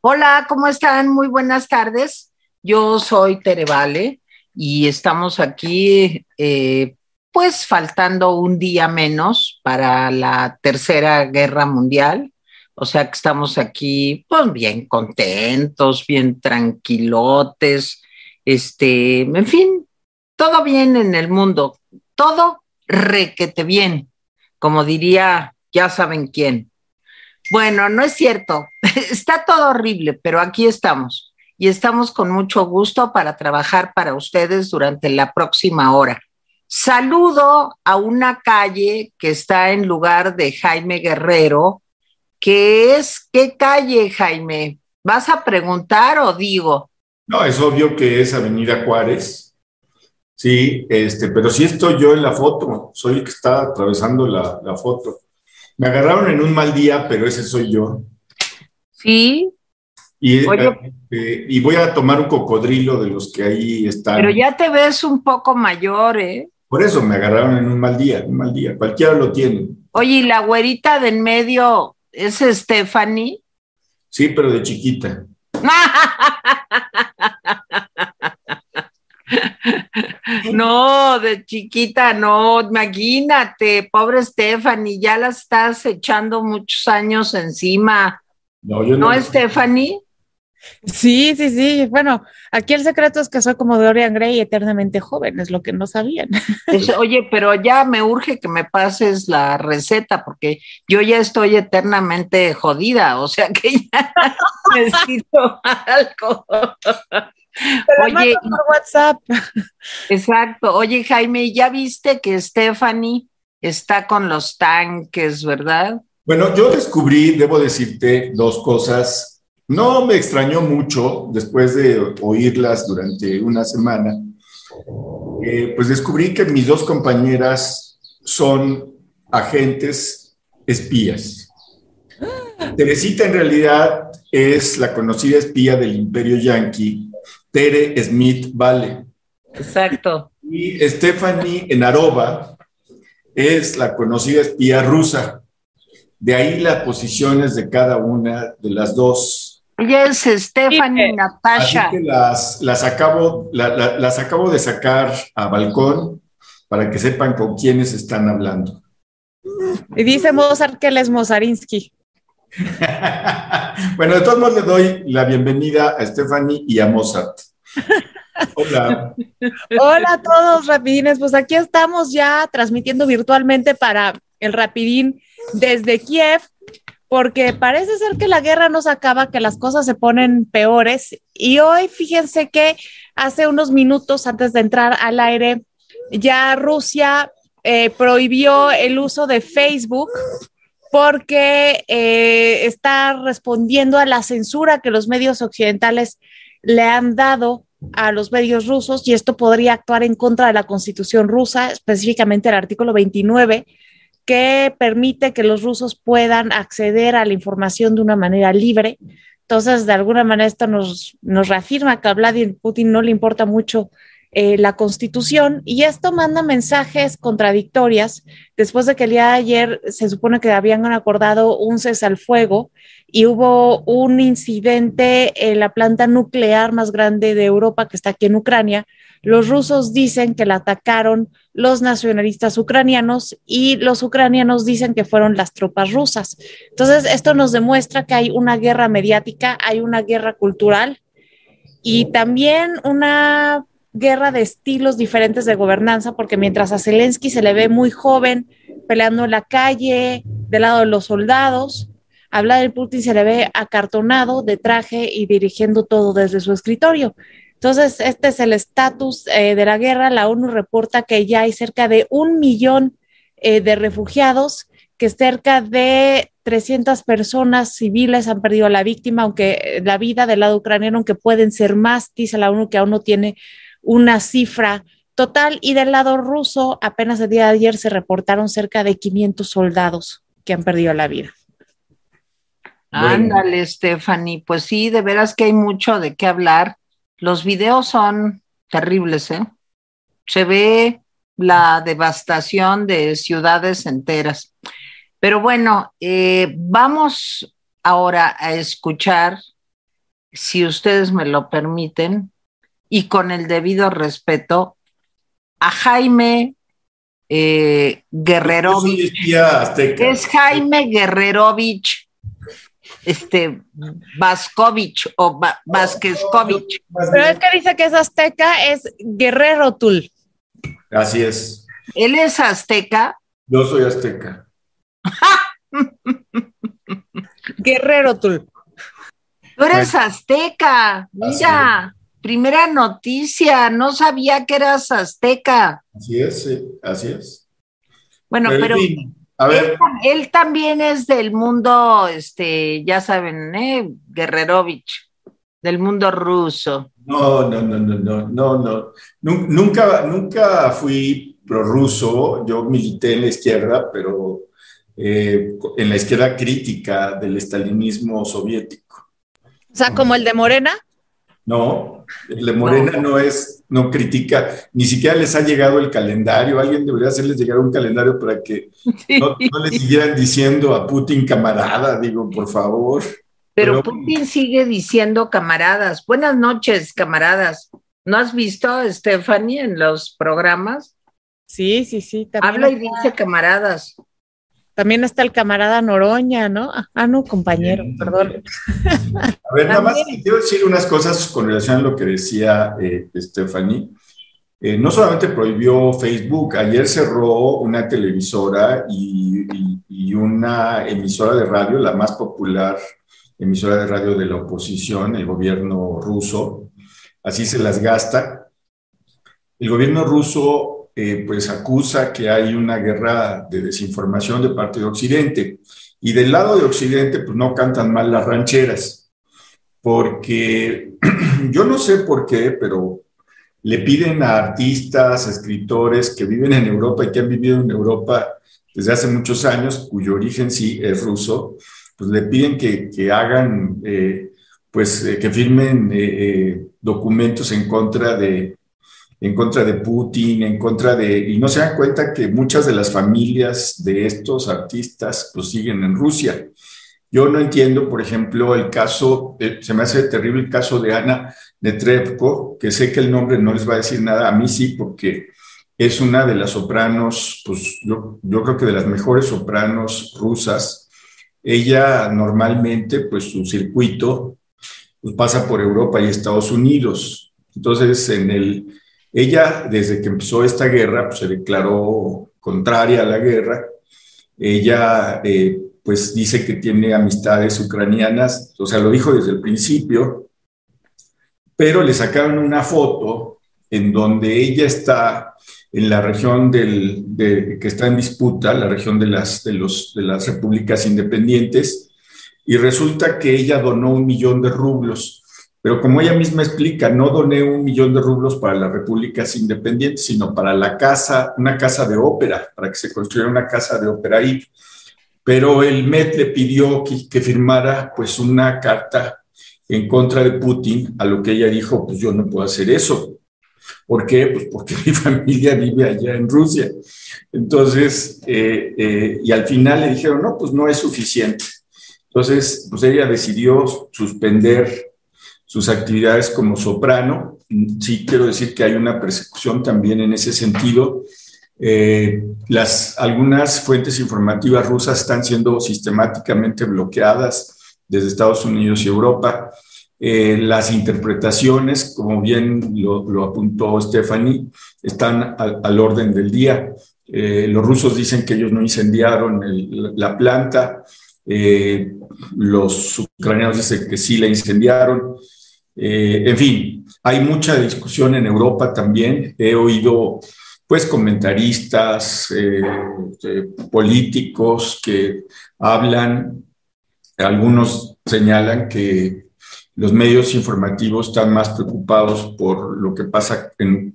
Hola, ¿cómo están? Muy buenas tardes. Yo soy Tere Vale y estamos aquí, eh, pues faltando un día menos para la Tercera Guerra Mundial. O sea que estamos aquí, pues bien contentos, bien tranquilotes, este, en fin, todo bien en el mundo, todo requete bien, como diría, ya saben quién. Bueno, no es cierto, está todo horrible, pero aquí estamos y estamos con mucho gusto para trabajar para ustedes durante la próxima hora. Saludo a una calle que está en lugar de Jaime Guerrero, que es, ¿qué calle, Jaime? ¿Vas a preguntar o digo? No, es obvio que es Avenida Juárez. Sí, este, pero sí estoy yo en la foto, soy el que está atravesando la, la foto. Me agarraron en un mal día, pero ese soy yo. Sí. Y, eh, y voy a tomar un cocodrilo de los que ahí están. Pero ya te ves un poco mayor, ¿eh? Por eso me agarraron en un mal día, un mal día. Cualquiera lo tiene. Oye, ¿y la güerita de en medio es Stephanie? Sí, pero de chiquita. No, de chiquita, no, imagínate, pobre Stephanie, ya la estás echando muchos años encima. No, yo no. ¿No, Stephanie? Sí, sí, sí. Bueno, aquí el secreto es que soy como Dorian Gray, eternamente joven, es lo que no sabían. Es, oye, pero ya me urge que me pases la receta, porque yo ya estoy eternamente jodida, o sea que ya necesito algo. Oye, por WhatsApp. Exacto. Oye, Jaime, ya viste que Stephanie está con los tanques, ¿verdad? Bueno, yo descubrí, debo decirte, dos cosas. No me extrañó mucho después de oírlas durante una semana. Eh, pues descubrí que mis dos compañeras son agentes espías. Teresita en realidad es la conocida espía del imperio yanqui Tere Smith Vale. Exacto. Y Stephanie Enarova es la conocida espía rusa. De ahí las posiciones de cada una de las dos. Ella es Stephanie Natasha. Así que las, las, acabo, las acabo de sacar a balcón para que sepan con quiénes están hablando. Y dice Mozart que él es Mozarinsky. bueno, de todos modos le doy la bienvenida a Stephanie y a Mozart. Hola. Hola a todos, rapidines. Pues aquí estamos ya transmitiendo virtualmente para el rapidín desde Kiev, porque parece ser que la guerra no se acaba, que las cosas se ponen peores. Y hoy, fíjense que hace unos minutos antes de entrar al aire, ya Rusia eh, prohibió el uso de Facebook porque eh, está respondiendo a la censura que los medios occidentales le han dado a los medios rusos y esto podría actuar en contra de la constitución rusa, específicamente el artículo 29, que permite que los rusos puedan acceder a la información de una manera libre. Entonces, de alguna manera, esto nos, nos reafirma que a Vladimir Putin no le importa mucho eh, la constitución y esto manda mensajes contradictorias después de que el día de ayer se supone que habían acordado un cese al fuego y hubo un incidente en la planta nuclear más grande de Europa que está aquí en Ucrania. Los rusos dicen que la atacaron los nacionalistas ucranianos y los ucranianos dicen que fueron las tropas rusas. Entonces, esto nos demuestra que hay una guerra mediática, hay una guerra cultural y también una guerra de estilos diferentes de gobernanza, porque mientras a Zelensky se le ve muy joven peleando en la calle, del lado de los soldados, a Vladimir Putin se le ve acartonado de traje y dirigiendo todo desde su escritorio. Entonces, este es el estatus eh, de la guerra. La ONU reporta que ya hay cerca de un millón eh, de refugiados, que cerca de 300 personas civiles han perdido la víctima, aunque eh, la vida del lado ucraniano, aunque pueden ser más, dice la ONU que aún no tiene una cifra total. Y del lado ruso, apenas el día de ayer se reportaron cerca de 500 soldados que han perdido la vida. Ándale, Stephanie. Pues sí, de veras que hay mucho de qué hablar. Los videos son terribles, ¿eh? Se ve la devastación de ciudades enteras. Pero bueno, eh, vamos ahora a escuchar si ustedes me lo permiten, y con el debido respeto, a Jaime eh, Guerrerovich. Es Jaime Guerrerovich este Vascovich o Vázquezcovich. Pero es que dice que es azteca, es Guerrero Tul. Así es. Él es azteca. Yo soy azteca. Guerrero Tul. Tú eres azteca, mira, primera noticia, no sabía que eras azteca. Así es, sí, así es. Bueno, pero, él, también es del mundo, este, ya saben, ¿eh? Guerrerovich, del mundo ruso. No, no, no, no, no, no, no. Nunca, nunca fui prorruso, yo milité en la izquierda, pero eh, en la izquierda crítica del estalinismo soviético. O sea, como el de Morena. No, de Morena no. es, no critica, ni siquiera les ha llegado el calendario. Alguien debería hacerles llegar un calendario para que no, les siguieran diciendo a Putin camarada, digo, por favor. Pero, Putin sigue diciendo camaradas. Buenas noches, camaradas. ¿No has visto a Stephanie en los programas? Sí, sí, sí. Habla y dice camaradas. También está el camarada Noroña, ¿no? Ah, no, compañero, perdón. A ver, nada más quiero decir unas cosas con relación a lo que decía eh, Stephanie. Eh, no solamente prohibió Facebook, ayer cerró una televisora y, una emisora de radio, la más popular emisora de radio de la oposición, el gobierno ruso. Así se las gasta. El gobierno ruso eh, pues acusa que hay una guerra de desinformación de parte de Occidente. Y del lado de Occidente, pues no cantan mal las rancheras, porque yo no sé por qué, pero le piden a artistas, escritores que viven en Europa y que han vivido en Europa desde hace muchos años, cuyo origen sí es ruso, pues le piden que, que hagan, eh, pues eh, que firmen documentos en contra de en contra de Putin, en contra de... Y no se dan cuenta que muchas de las familias de estos artistas pues siguen en Rusia. Yo no entiendo, por ejemplo, el caso, eh, se me hace terrible el caso de Ana Netrebko, que sé que el nombre no les va a decir nada, a mí sí, porque es una de las sopranos, pues yo, yo creo que de las mejores sopranos rusas. Ella normalmente, pues su circuito pues, pasa por Europa y Estados Unidos. Entonces, en el, ella, desde que empezó esta guerra, pues, se declaró contraria a la guerra. Ella, eh, pues, dice que tiene amistades ucranianas, o sea, lo dijo desde el principio, pero le sacaron una foto en donde ella está en la región del, que está en disputa, la región de las, de, los, de las repúblicas independientes, y resulta que ella donó un millón de rublos pero como ella misma explica, no doné un millón de rublos para las repúblicas independientes, sino para la casa, una casa de ópera, para que se construyera una casa de ópera ahí. Pero el MET le pidió que, firmara pues una carta en contra de Putin, a lo que ella dijo, pues yo no puedo hacer eso. ¿Por qué? Pues porque mi familia vive allá en Rusia. Entonces, eh, eh, y al final le dijeron, no, pues no es suficiente. Entonces, pues ella decidió suspender sus actividades como soprano. Sí quiero decir que hay una persecución también en ese sentido. Eh, las, algunas fuentes informativas rusas están siendo sistemáticamente bloqueadas desde Estados Unidos y Europa. Eh, las interpretaciones, como bien lo, apuntó Stephanie, están al, orden del día. Eh, los rusos dicen que ellos no incendiaron la planta, los ucranianos dicen que sí la incendiaron. Eh, en fin, hay mucha discusión en Europa también. He oído pues comentaristas, eh, eh, políticos que hablan, algunos señalan que los medios informativos están más preocupados por lo que pasa en,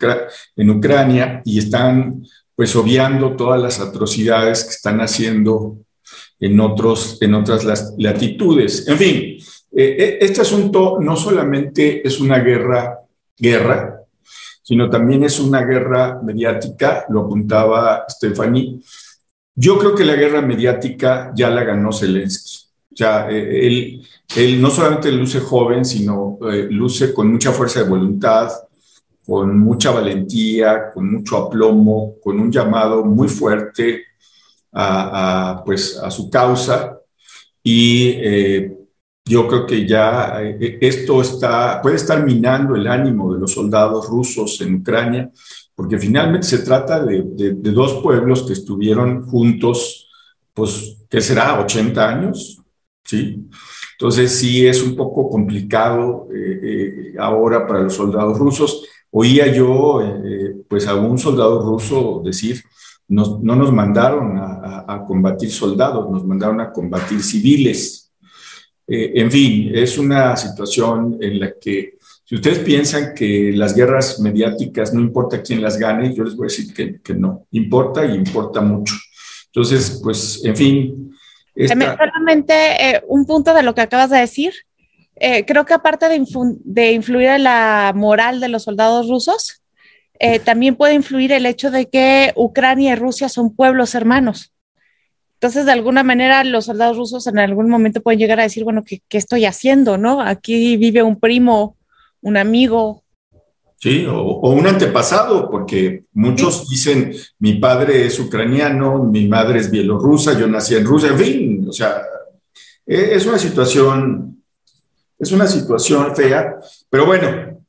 en Ucrania y están pues obviando todas las atrocidades que están haciendo en, otros, en otras latitudes. En fin, eh, eh, este asunto no solamente es una guerra, guerra, sino también es una guerra mediática, lo apuntaba Stephanie. Yo creo que la guerra mediática ya la ganó Zelensky. O sea, eh, él, él no solamente luce joven, sino eh, luce con mucha fuerza de voluntad, con mucha valentía, con mucho aplomo, con un llamado muy fuerte a, pues, a su causa. Y eh, yo creo que ya esto está, puede estar minando el ánimo de los soldados rusos en Ucrania, porque finalmente se trata de, de dos pueblos que estuvieron juntos, pues, ¿qué será? ¿80 años? ¿sí? Entonces sí es un poco complicado eh, eh, ahora para los soldados rusos. Oía yo eh, pues a un soldado ruso decir, no nos mandaron a, combatir soldados, nos mandaron a combatir civiles. En fin, es una situación en la que si ustedes piensan que las guerras mediáticas no importa quién las gane, yo les voy a decir que, no, importa y importa mucho. Entonces, pues, en fin, Solamente eh, un punto de lo que acabas de decir. Eh, creo que aparte de, influir en la moral de los soldados rusos, eh, también puede influir el hecho de que Ucrania y Rusia son pueblos hermanos. Entonces, de alguna manera, los soldados rusos en algún momento pueden llegar a decir, bueno, ¿qué, qué estoy haciendo? ¿No? Aquí vive un primo, un amigo, Sí, o, un antepasado, porque muchos dicen, mi padre es ucraniano, mi madre es bielorrusa, yo nací en Rusia, en fin, o sea, e, es una situación, es una situación fea, pero bueno,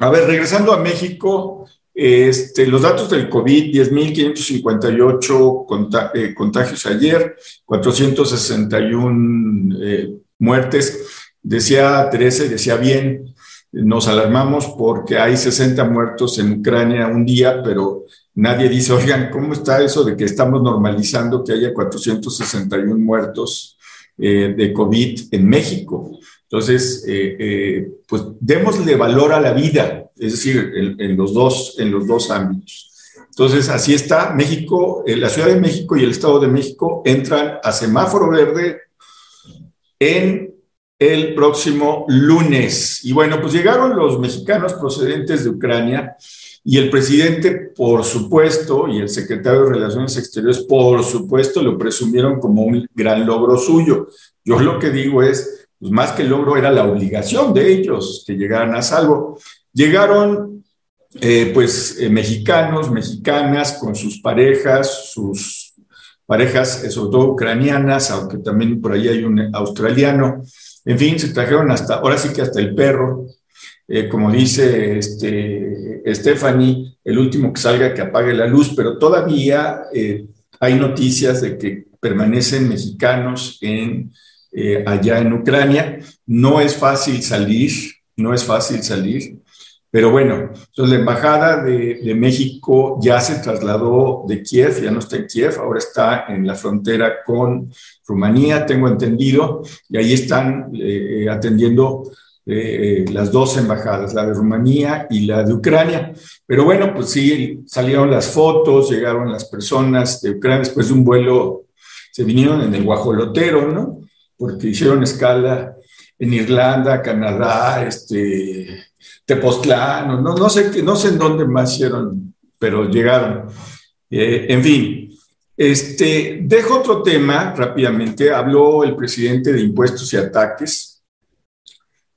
a ver, regresando a México, este, los datos del COVID, 10.558 eh, contagios ayer, 461 eh, muertes. Decía Teresa, decía bien, nos alarmamos porque hay 60 muertos en Ucrania un día, pero nadie dice, oigan, ¿cómo está eso de que estamos normalizando que haya 461 muertos eh, de COVID en México? Entonces, eh, eh, pues démosle valor a la vida, es decir, en, los, dos, en los dos ámbitos. Entonces, así está. México, la Ciudad de México y el Estado de México entran a semáforo verde en el próximo lunes. Y bueno, pues llegaron los mexicanos procedentes de Ucrania y el presidente, por supuesto, y el secretario de Relaciones Exteriores, por supuesto, lo presumieron como un gran logro suyo. Yo lo que digo es, pues más que el logro era la obligación de ellos que llegaran a salvo. Llegaron eh, pues eh, mexicanos, mexicanas con sus parejas, sus parejas, sobre todo ucranianas, aunque también por ahí hay un australiano, en fin, se trajeron hasta, ahora sí que hasta el perro, eh, como dice este, Stephanie, el último que salga que apague la luz, pero todavía hay noticias de que permanecen mexicanos en, eh, allá en Ucrania. No es fácil salir, no es fácil salir. Pero bueno, entonces la Embajada de, México ya se trasladó de Kiev, ya no está en Kiev, ahora está en la frontera con Rumanía, tengo entendido, y ahí están eh, atendiendo eh, las dos embajadas, la de Rumanía y la de Ucrania. Pero bueno, pues sí, salieron las fotos, llegaron las personas de Ucrania después de un vuelo, se vinieron en el guajolotero, ¿no? Porque hicieron escala en Irlanda, Canadá, este, Tepoztlán, no, no, sé, no sé en dónde más hicieron, pero llegaron. Eh, en fin, este, dejo otro tema rápidamente. Habló el presidente de impuestos y ataques.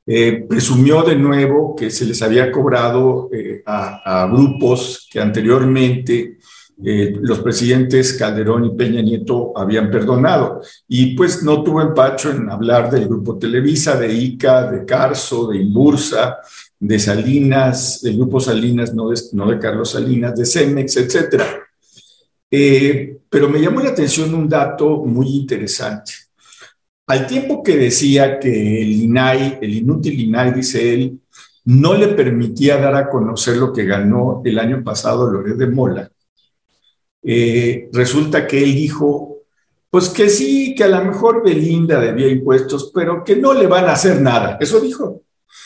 Eh, presumió de nuevo que se les había cobrado eh, a, grupos que anteriormente los presidentes Calderón y Peña Nieto habían perdonado. Y pues no tuvo empacho en hablar del grupo Televisa, de ICA, de Carso, de Imbursa, de Salinas, del grupo Salinas, no de, no de Carlos Salinas, de Cemex, etc. Eh, pero me llamó la atención un dato muy interesante. Al tiempo que decía que el INAI, el inútil INAI, dice él, no le permitía dar a conocer lo que ganó el año pasado Loret de Mola, eh, resulta que él dijo, pues que sí, que a lo mejor Belinda debía impuestos, pero que no le van a hacer nada. Eso dijo.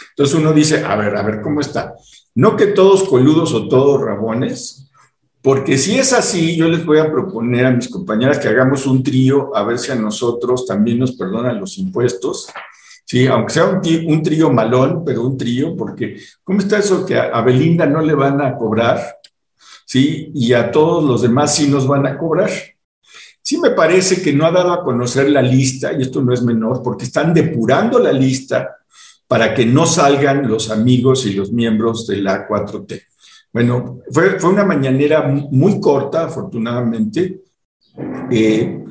Entonces uno dice, a ver, a ver cómo está. No que todos coludos o todos rabones, porque si es así, yo les voy a proponer a mis compañeras que hagamos un trío, a ver si a nosotros también nos perdonan los impuestos. Sí, aunque sea un, trío malón, pero un trío, porque ¿cómo está eso que a, Belinda no le van a cobrar? ¿Sí? Y a todos los demás sí nos van a cobrar. Sí me parece que no ha dado a conocer la lista, y esto no es menor, porque están depurando la lista para que no salgan los amigos y los miembros de la 4T. Bueno, fue, fue una mañanera muy corta, afortunadamente, eh,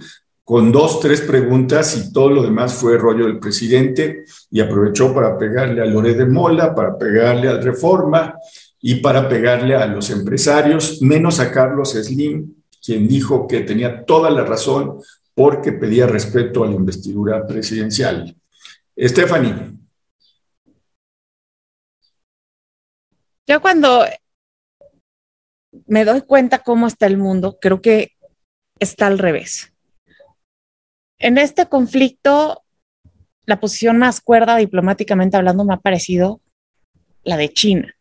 con dos, tres preguntas y todo lo demás fue rollo del presidente y aprovechó para pegarle a Lore de Mola, para pegarle al Reforma y para pegarle a los empresarios, menos a Carlos Slim, quien dijo que tenía toda la razón porque pedía respeto a la investidura presidencial. Stephanie. Yo cuando me doy cuenta cómo está el mundo, creo que está al revés. En este conflicto, la posición más cuerda diplomáticamente hablando me ha parecido la de China.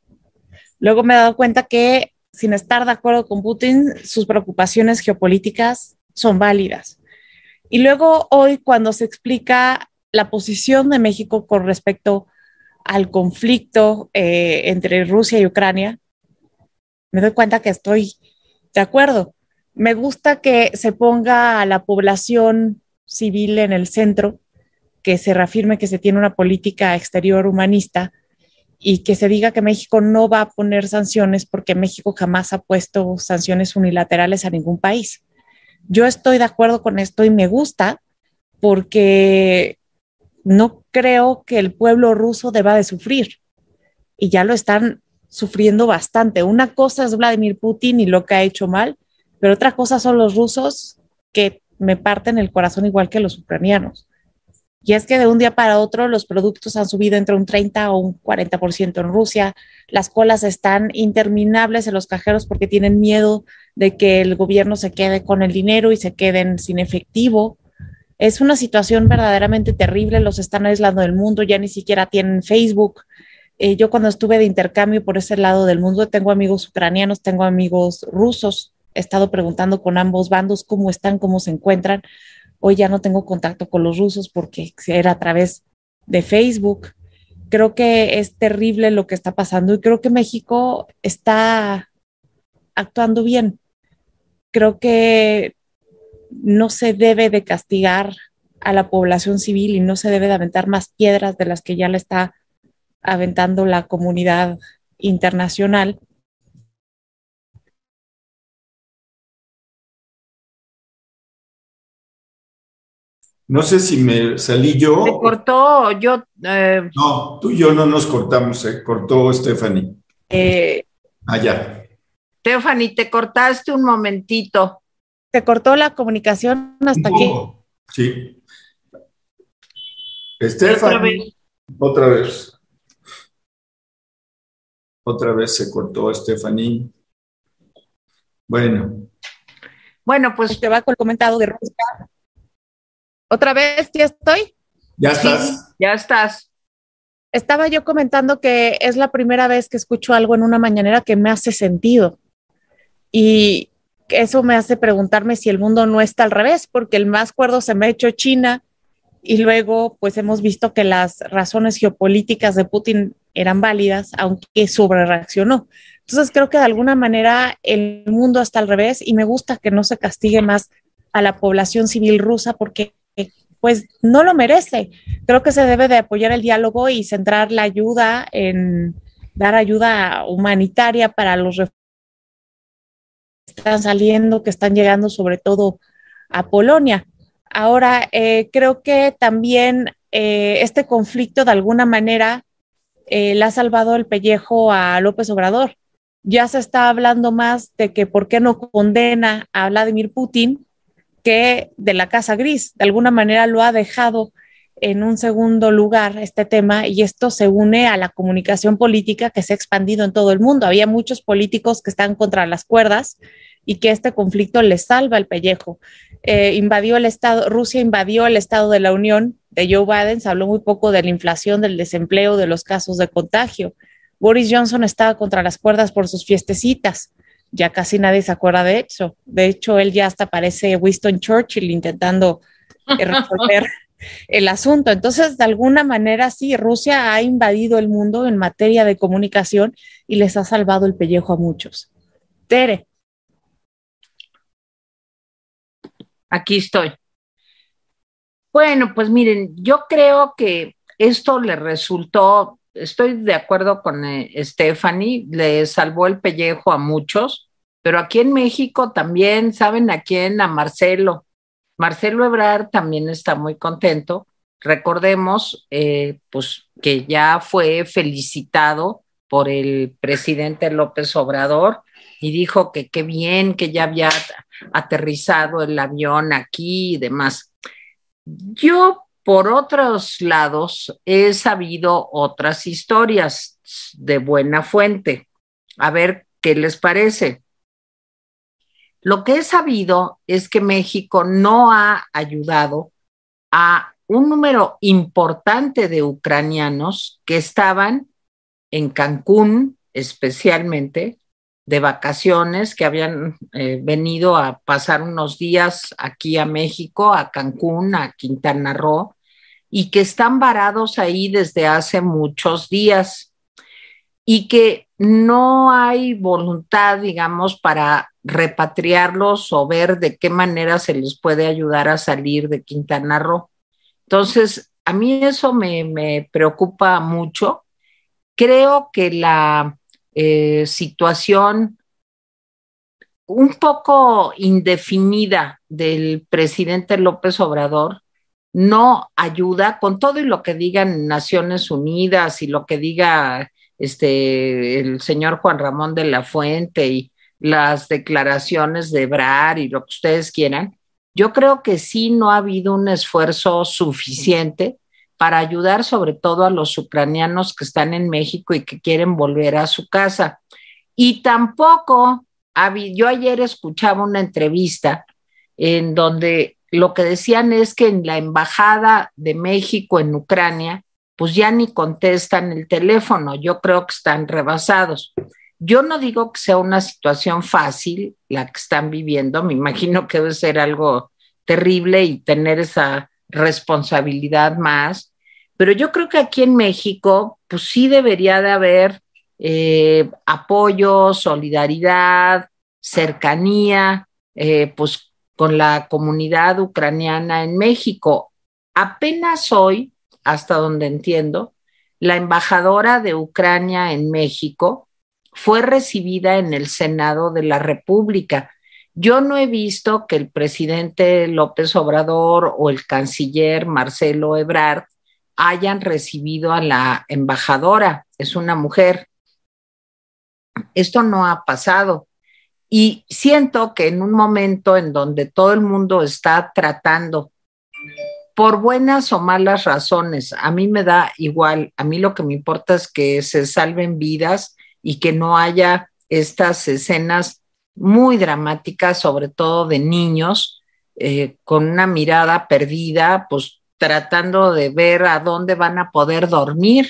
Luego me he dado cuenta que sin estar de acuerdo con Putin, sus preocupaciones geopolíticas son válidas. Y luego hoy, cuando se explica la posición de México con respecto al conflicto eh, entre Rusia y Ucrania, me doy cuenta que estoy de acuerdo. Me gusta que se ponga a la población civil en el centro, que se reafirme que se tiene una política exterior humanista y que se diga que México no va a poner sanciones porque México jamás ha puesto sanciones unilaterales a ningún país. Yo estoy de acuerdo con esto y me gusta porque no creo que el pueblo ruso deba de sufrir y ya lo están sufriendo bastante. Una cosa es Vladimir Putin y lo que ha hecho mal, pero otra cosa son los rusos que me parten el corazón igual que los ucranianos. Y es que de un día para otro los productos han subido entre un 30 o un 40% en Rusia. Las colas están interminables en los cajeros porque tienen miedo de que el gobierno se quede con el dinero y se queden sin efectivo. Es una situación verdaderamente terrible. Los están aislando del mundo, ya ni siquiera tienen Facebook. Eh, yo cuando estuve de intercambio por ese lado del mundo, tengo amigos ucranianos, tengo amigos rusos. He estado preguntando con ambos bandos cómo están, cómo se encuentran Hoy ya no tengo contacto con los rusos porque era a través de Facebook. Creo que es terrible lo que está pasando y creo que México está actuando bien. Creo que no se debe de castigar a la población civil y no se debe de aventar más piedras de las que ya le está aventando la comunidad internacional No sé si me salí yo. Se cortó, yo. Eh, no, tú y yo no nos cortamos, se cortó Stephanie. Eh, ya. Stephanie, te cortaste un momentito. Se cortó la comunicación hasta aquí. Sí. Stephanie. Otra vez. Otra vez se cortó Stephanie. Bueno. Bueno, pues te va con el comentado de Rosa ¿Otra vez ya estoy? Ya estás. ya estás. Estaba yo comentando que es la primera vez que escucho algo en una mañanera que me hace sentido. Y eso me hace preguntarme si el mundo no está al revés, porque el más cuerdo se me ha hecho China y luego pues hemos visto que las razones geopolíticas de Putin eran válidas, aunque sobre reaccionó. Entonces creo que de alguna manera el mundo está al revés y me gusta que no se castigue más a la población civil rusa porque pues no lo merece. Creo que se debe de apoyar el diálogo y centrar la ayuda en dar ayuda humanitaria para los que están saliendo, que están llegando sobre todo a Polonia. Ahora, eh, creo que también eh, este conflicto de alguna manera eh, le ha salvado el pellejo a López Obrador. Ya se está hablando más de que por qué no condena a Vladimir Putin que de la Casa Gris. De alguna manera lo ha dejado en un segundo lugar este tema y esto se une a la comunicación política que se ha expandido en todo el mundo. Había muchos políticos que están contra las cuerdas y que este conflicto les salva el pellejo. Eh, invadió el Estado, Rusia invadió el Estado de la Unión de Joe Biden, se habló muy poco de la inflación, del desempleo, de los casos de contagio. Boris Johnson estaba contra las cuerdas por sus fiestecitas ya casi nadie se acuerda de eso. De hecho, él ya hasta parece Winston Churchill intentando eh, resolver el asunto. Entonces, de alguna manera, sí, Rusia ha invadido el mundo en materia de comunicación y les ha salvado el pellejo a muchos. Tere. Aquí estoy. Bueno, pues miren, yo creo que esto le resultó, estoy de acuerdo con eh, Stephanie, le salvó el pellejo a muchos, pero aquí en México también, ¿saben a quién? A Marcelo. Marcelo Ebrard también está muy contento. Recordemos, eh, pues, que ya fue felicitado por el presidente López Obrador y dijo que qué bien que ya había aterrizado el avión aquí y demás. Yo, por otros lados, he sabido otras historias de buena fuente. A ver qué les parece. Lo que he sabido es que México no ha ayudado a un número importante de ucranianos que estaban en Cancún especialmente de vacaciones que habían eh, venido a pasar unos días aquí a México, a Cancún, a Quintana Roo, y que están varados ahí desde hace muchos días y que no hay voluntad, digamos, para repatriarlos o ver de qué manera se les puede ayudar a salir de Quintana Roo. Entonces, a mí eso me, me preocupa mucho. Creo que la eh, situación un poco indefinida del presidente López Obrador no ayuda con todo y lo que digan Naciones Unidas y lo que diga este el señor Juan Ramón de la Fuente y las declaraciones de Brar y lo que ustedes quieran, yo creo que sí no ha habido un esfuerzo suficiente para ayudar sobre todo a los ucranianos que están en México y que quieren volver a su casa. Y tampoco, yo ayer escuchaba una entrevista en donde lo que decían es que en la embajada de México en Ucrania, pues ya ni contestan el teléfono, yo creo que están rebasados. Yo no digo que sea una situación fácil la que están viviendo, me imagino que debe ser algo terrible y tener esa responsabilidad más, pero yo creo que aquí en México, pues sí debería de haber eh, apoyo, solidaridad, cercanía, eh, pues con la comunidad ucraniana en México. Apenas hoy, hasta donde entiendo, la embajadora de Ucrania en México fue recibida en el Senado de la República. Yo no he visto que el presidente López Obrador o el canciller Marcelo Ebrard hayan recibido a la embajadora. Es una mujer. Esto no ha pasado. Y siento que en un momento en donde todo el mundo está tratando, por buenas o malas razones, a mí me da igual, a mí lo que me importa es que se salven vidas y que no haya estas escenas muy dramáticas, sobre todo de niños, eh, con una mirada perdida, pues tratando de ver a dónde van a poder dormir.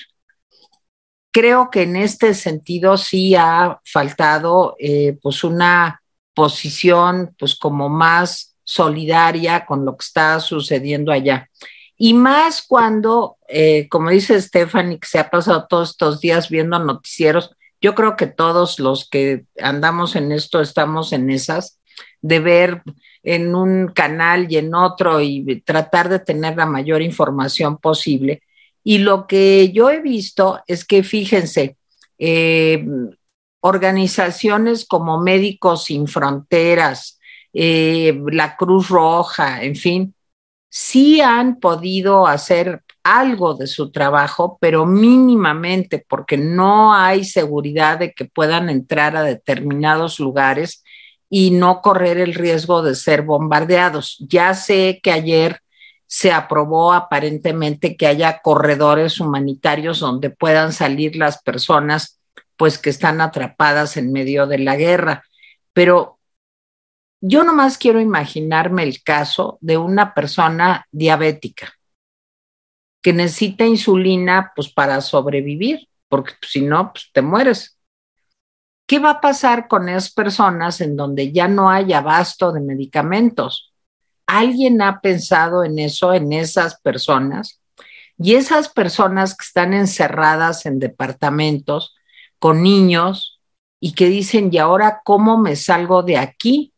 Creo que en este sentido sí ha faltado eh, pues una posición pues como más solidaria con lo que está sucediendo allá. Y más cuando, eh, como dice Stephanie, que se ha pasado todos estos días viendo noticieros, yo creo que todos los que andamos en esto estamos en esas, de ver en un canal y en otro y tratar de tener la mayor información posible. Y lo que yo he visto es que, fíjense, eh, organizaciones como Médicos Sin Fronteras, eh, la Cruz Roja, en fin, sí han podido hacer algo de su trabajo, pero mínimamente, porque no hay seguridad de que puedan entrar a determinados lugares y no correr el riesgo de ser bombardeados. Ya sé que ayer se aprobó aparentemente que haya corredores humanitarios donde puedan salir las personas pues que están atrapadas en medio de la guerra, pero yo nomás quiero imaginarme el caso de una persona diabética que necesita insulina pues para sobrevivir, porque pues, si no, pues te mueres. ¿Qué va a pasar con esas personas en donde ya no hay abasto de medicamentos? ¿Alguien ha pensado en eso, en esas personas? Y esas personas que están encerradas en departamentos con niños y que dicen, ¿y ahora cómo me salgo de aquí?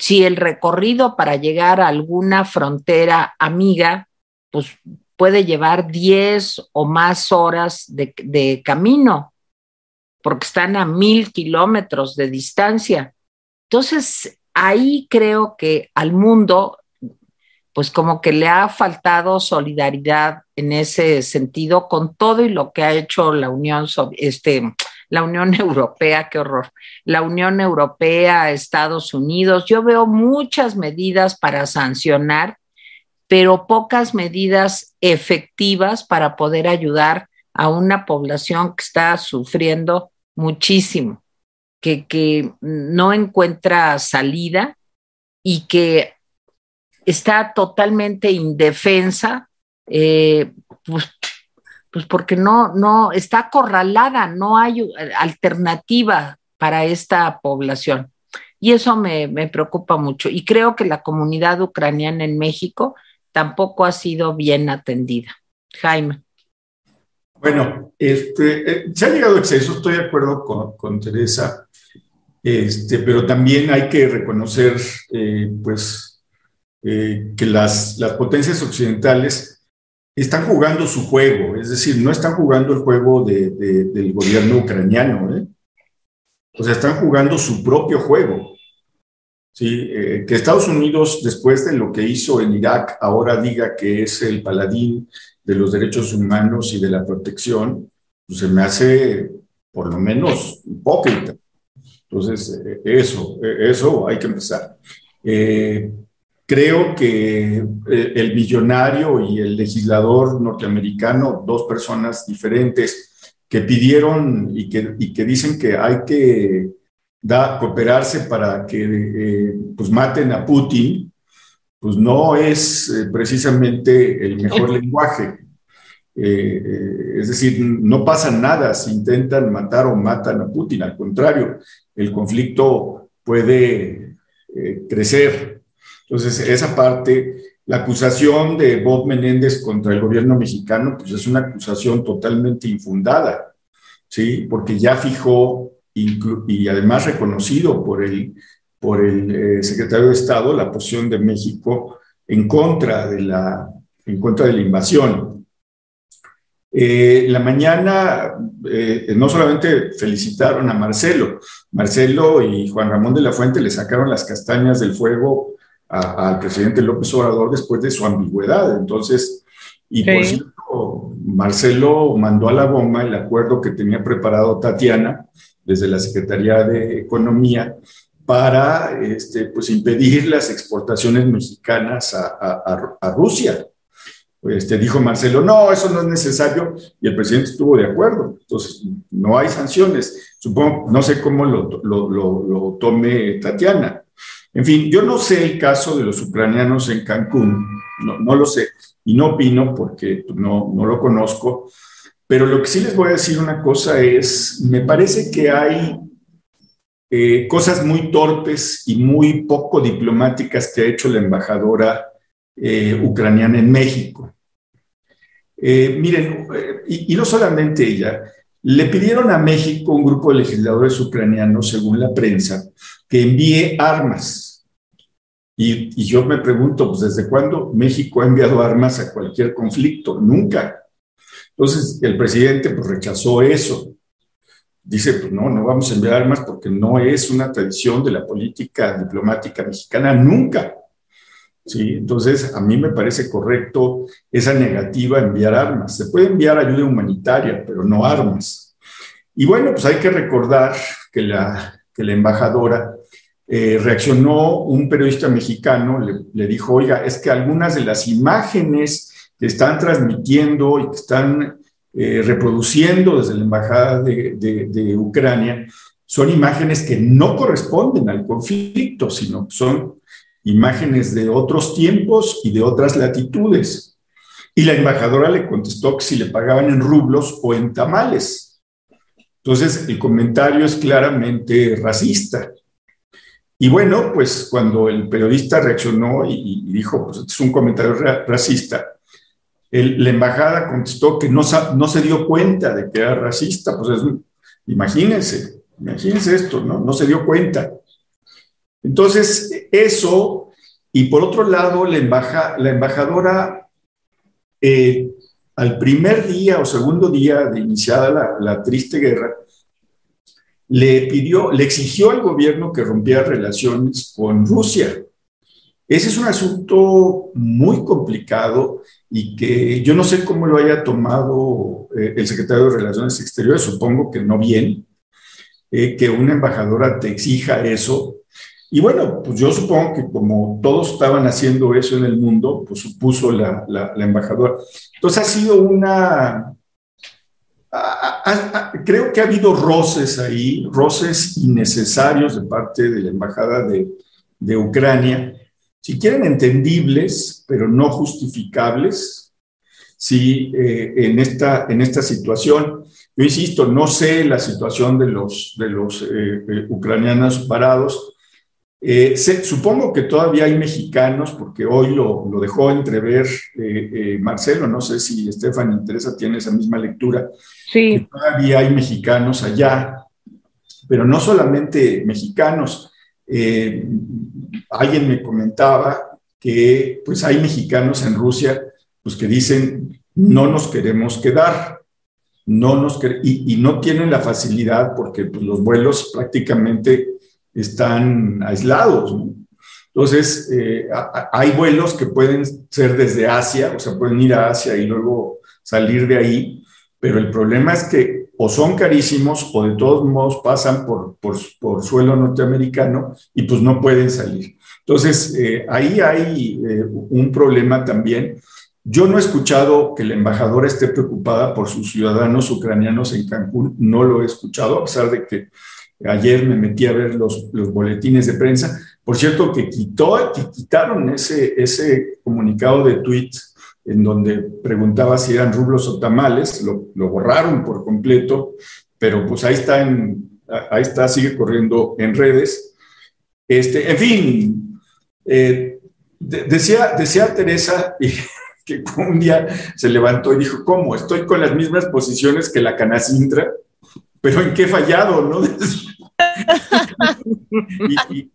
si el recorrido para llegar a alguna frontera amiga, pues puede llevar 10 o más horas de, de camino, porque están a mil kilómetros de distancia. Entonces, ahí creo que al mundo, pues como que le ha faltado solidaridad en ese sentido con todo y lo que ha hecho la Unión, este, la Unión Europea, qué horror, la Unión Europea, Estados Unidos. Yo veo muchas medidas para sancionar, pero pocas medidas efectivas para poder ayudar a una población que está sufriendo muchísimo que, no encuentra salida y que está totalmente indefensa, eh, pues, pues, porque no, no, está acorralada, no hay alternativa para esta población. Y eso me, me, preocupa mucho. Y creo que la comunidad ucraniana en México tampoco ha sido bien atendida. Jaime. Bueno, este, eh, se ha llegado a exceso, estoy de acuerdo con, con Teresa. Este, pero también hay que reconocer eh, pues, eh, que las, potencias occidentales están jugando su juego, es decir, no están jugando el juego de, del gobierno ucraniano, ¿eh? o sea, están jugando su propio juego. que Estados Unidos, después de lo que hizo en Irak, ahora diga que es el paladín de los derechos humanos y de la protección, pues se me hace por lo menos hipócrita. Entonces, eh, eso, eh, eso hay que empezar. Eh, creo que el millonario y el legislador norteamericano, dos personas diferentes que pidieron y que, y que dicen que hay que da, cooperarse para que pues maten a Putin, pues no es precisamente el mejor lenguaje. Es decir, no pasa nada si intentan matar o matan a Putin, al contrario, el conflicto puede eh, crecer. Entonces, esa parte, la acusación de Bob Menéndez contra el gobierno mexicano, pues es una acusación totalmente infundada, ¿sí? Porque ya fijó y además reconocido por el, por el eh, secretario de Estado la posición de México en contra de la, en contra de la invasión. Eh, la mañana eh, no solamente felicitaron a Marcelo, Marcelo y Juan Ramón de la Fuente le sacaron las castañas del fuego al presidente López Obrador después de su ambigüedad. Entonces, y por cierto, Marcelo mandó a la bomba el acuerdo que tenía preparado Tatiana desde la Secretaría de Economía para este, pues, impedir las exportaciones mexicanas a Rusia. Este, dijo Marcelo, no, eso no es necesario, y el presidente estuvo de acuerdo. Entonces, no hay sanciones. Supongo, no sé cómo lo, tome Tatiana. En fin, yo no sé el caso de los ucranianos en Cancún, no, no lo sé, y no opino porque no, no lo conozco, pero lo que sí les voy a decir una cosa es, me parece que hay eh, cosas muy torpes y muy poco diplomáticas que ha hecho la embajadora eh, ucraniana en México. Eh, miren, eh, y, no solamente ella, le pidieron a México un grupo de legisladores ucranianos, según la prensa, que envíe armas. Y, yo me pregunto, pues, ¿desde cuándo México ha enviado armas a cualquier conflicto? Nunca. Entonces, el presidente pues, rechazó eso. Dice, pues no, no vamos a enviar armas porque no es una tradición de la política diplomática mexicana, nunca. ¿Sí? Entonces, a mí me parece correcto esa negativa a enviar armas. Se puede enviar ayuda humanitaria, pero no armas. Y bueno, pues hay que recordar que la, que la embajadora eh, reaccionó, un periodista mexicano le, dijo, oiga, es que algunas de las imágenes que están transmitiendo y que están eh, reproduciendo desde la embajada de, de Ucrania son imágenes que no corresponden al conflicto, sino son imágenes de otros tiempos y de otras latitudes. Y la embajadora le contestó que si le pagaban en rublos o en tamales. Entonces, el comentario es claramente racista. Y bueno, pues cuando el periodista reaccionó y, dijo, pues es un comentario racista, la embajada contestó que no, se dio cuenta de que era racista. Pues imagínense, imagínense esto, ¿no? No se dio cuenta. Entonces, eso, y por otro lado, la, embajadora, eh, al primer día o segundo día de iniciada la, la triste guerra, le pidió, le exigió al gobierno que rompiera relaciones con Rusia. Ese es un asunto muy complicado y que yo no sé cómo lo haya tomado eh, el secretario de Relaciones Exteriores, supongo que no bien, eh, que una embajadora te exija eso. Y bueno, pues yo supongo que como todos estaban haciendo eso en el mundo, pues supuso la, la, la embajadora. Entonces ha sido una, creo que ha habido roces ahí, roces innecesarios de parte de la Embajada de, de Ucrania, si quieren entendibles, pero no justificables, si eh, en, esta, en esta situación, yo insisto, no sé la situación de los, de los eh, eh, ucranianos parados, eh, supongo que todavía hay mexicanos, porque hoy lo, lo dejó entrever eh, eh, Marcelo, no sé si Estefan interesa, tiene esa misma lectura. Sí. todavía hay mexicanos allá, pero no solamente mexicanos. alguien me comentaba que pues hay mexicanos en Rusia pues, que dicen no nos queremos quedar, no nos y, y, no tienen la facilidad porque pues, los vuelos prácticamente están aislados. Entonces, eh, hay vuelos que pueden ser desde Asia, o sea, pueden ir a Asia y luego salir de ahí, pero el problema es que o son carísimos o de todos modos pasan por, por, suelo norteamericano y pues no pueden salir. Entonces, eh, ahí hay eh, un problema también. Yo no he escuchado que la embajadora esté preocupada por sus ciudadanos ucranianos en Cancún, no lo he escuchado, a pesar de que Ayer me metí a ver los, los boletines de prensa. Por cierto, que, quitó, que quitaron ese, ese comunicado de tweet en donde preguntaba si eran rublos o tamales, lo, lo borraron por completo, pero pues ahí está, en, ahí está, sigue corriendo en redes. Este, en fin, eh, decía, decía Teresa que un día se levantó y dijo, ¿cómo? Estoy con las mismas posiciones que la Canacintra, pero ¿en qué he fallado? ¿no? y, y,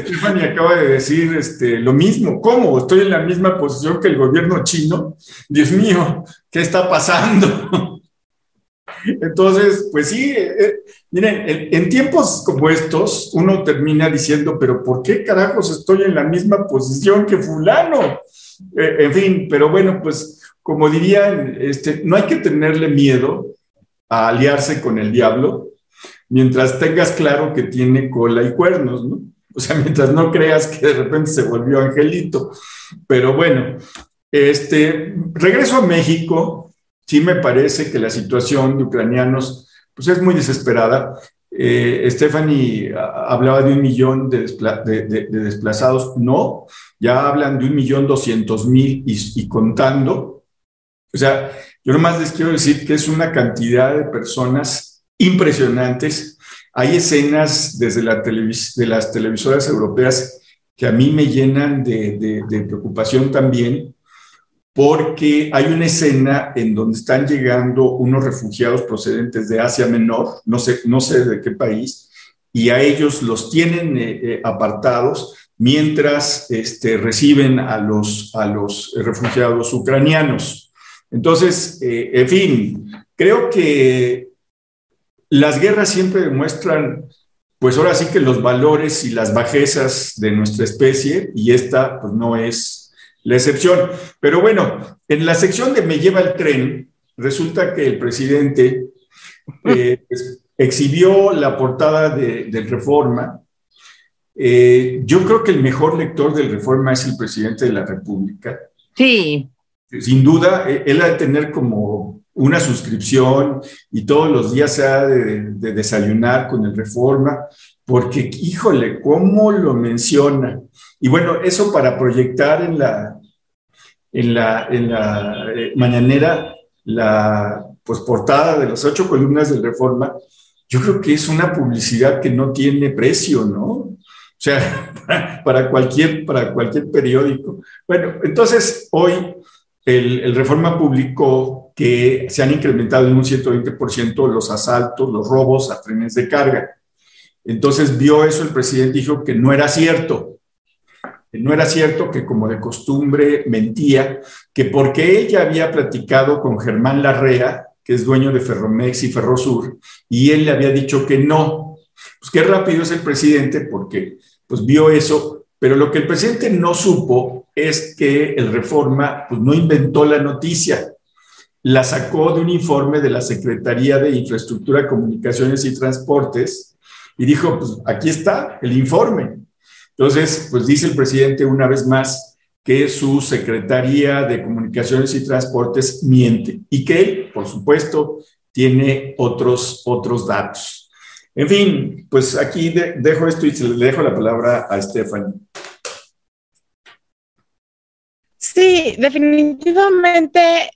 Stephanie acaba de decir este, lo mismo. ¿Cómo? Estoy en la misma posición que el gobierno chino. Dios mío, ¿qué está pasando? Entonces, pues sí, eh, eh, miren, en, tiempos como estos, uno termina diciendo, pero ¿por qué carajos estoy en la misma posición que fulano? Eh, en fin, pero bueno, pues como dirían, este, no hay que tenerle miedo a aliarse con el diablo, mientras tengas claro que tiene cola y cuernos, ¿no? O sea, mientras no creas que de repente se volvió angelito. Pero bueno, este, regreso a México, sí me parece que la situación de ucranianos pues es muy desesperada. Eh, Stephanie hablaba de un millón de, desplazados. No, ya hablan de un millón doscientos mil y, contando. O sea, yo nomás les quiero decir que es una cantidad de personas impresionantes. Hay escenas desde de las televisoras europeas que a mí me llenan de, preocupación también, porque hay una escena en donde están llegando unos refugiados procedentes de Asia Menor, no sé, no sé de qué país, y a ellos los tienen eh, eh, apartados mientras este, reciben a los, a los refugiados ucranianos. Entonces, eh, en fin, creo que las guerras siempre demuestran, pues ahora sí que los valores y las bajezas de nuestra especie, y esta pues no es la excepción. Pero bueno, en la sección de Me lleva el tren, resulta que el presidente eh, pues, exhibió la portada de, del Reforma. Eh, yo creo que el mejor lector del Reforma es el presidente de la República. Sí. Sin duda, eh, él ha de tener como una suscripción y todos los días se ha de, desayunar con el Reforma, porque, híjole, ¿cómo lo menciona? Y bueno, eso para proyectar en la, en la, en la eh, mañanera la pues, portada de las ocho columnas del Reforma, yo creo que es una publicidad que no tiene precio, ¿no? O sea, para, cualquier, para cualquier periódico. Bueno, entonces hoy el, el Reforma publicó que se han incrementado en un 120% los asaltos, los robos a trenes de carga. Entonces vio eso el presidente dijo que no era cierto, no era cierto que como de costumbre mentía, que porque ella había platicado con Germán Larrea, que es dueño de Ferromex y Ferrosur, y él le había dicho que no. Pues qué rápido es el presidente porque pues vio eso, pero lo que el presidente no supo es que el Reforma pues no inventó la noticia, la sacó de un informe de la Secretaría de Infraestructura, Comunicaciones y Transportes y dijo, pues aquí está el informe. Entonces, pues dice el presidente una vez más que su Secretaría de Comunicaciones y Transportes miente y que él, por supuesto, tiene otros, otros datos. En fin, pues aquí dejo esto y le dejo la palabra a Stephanie. Sí, definitivamente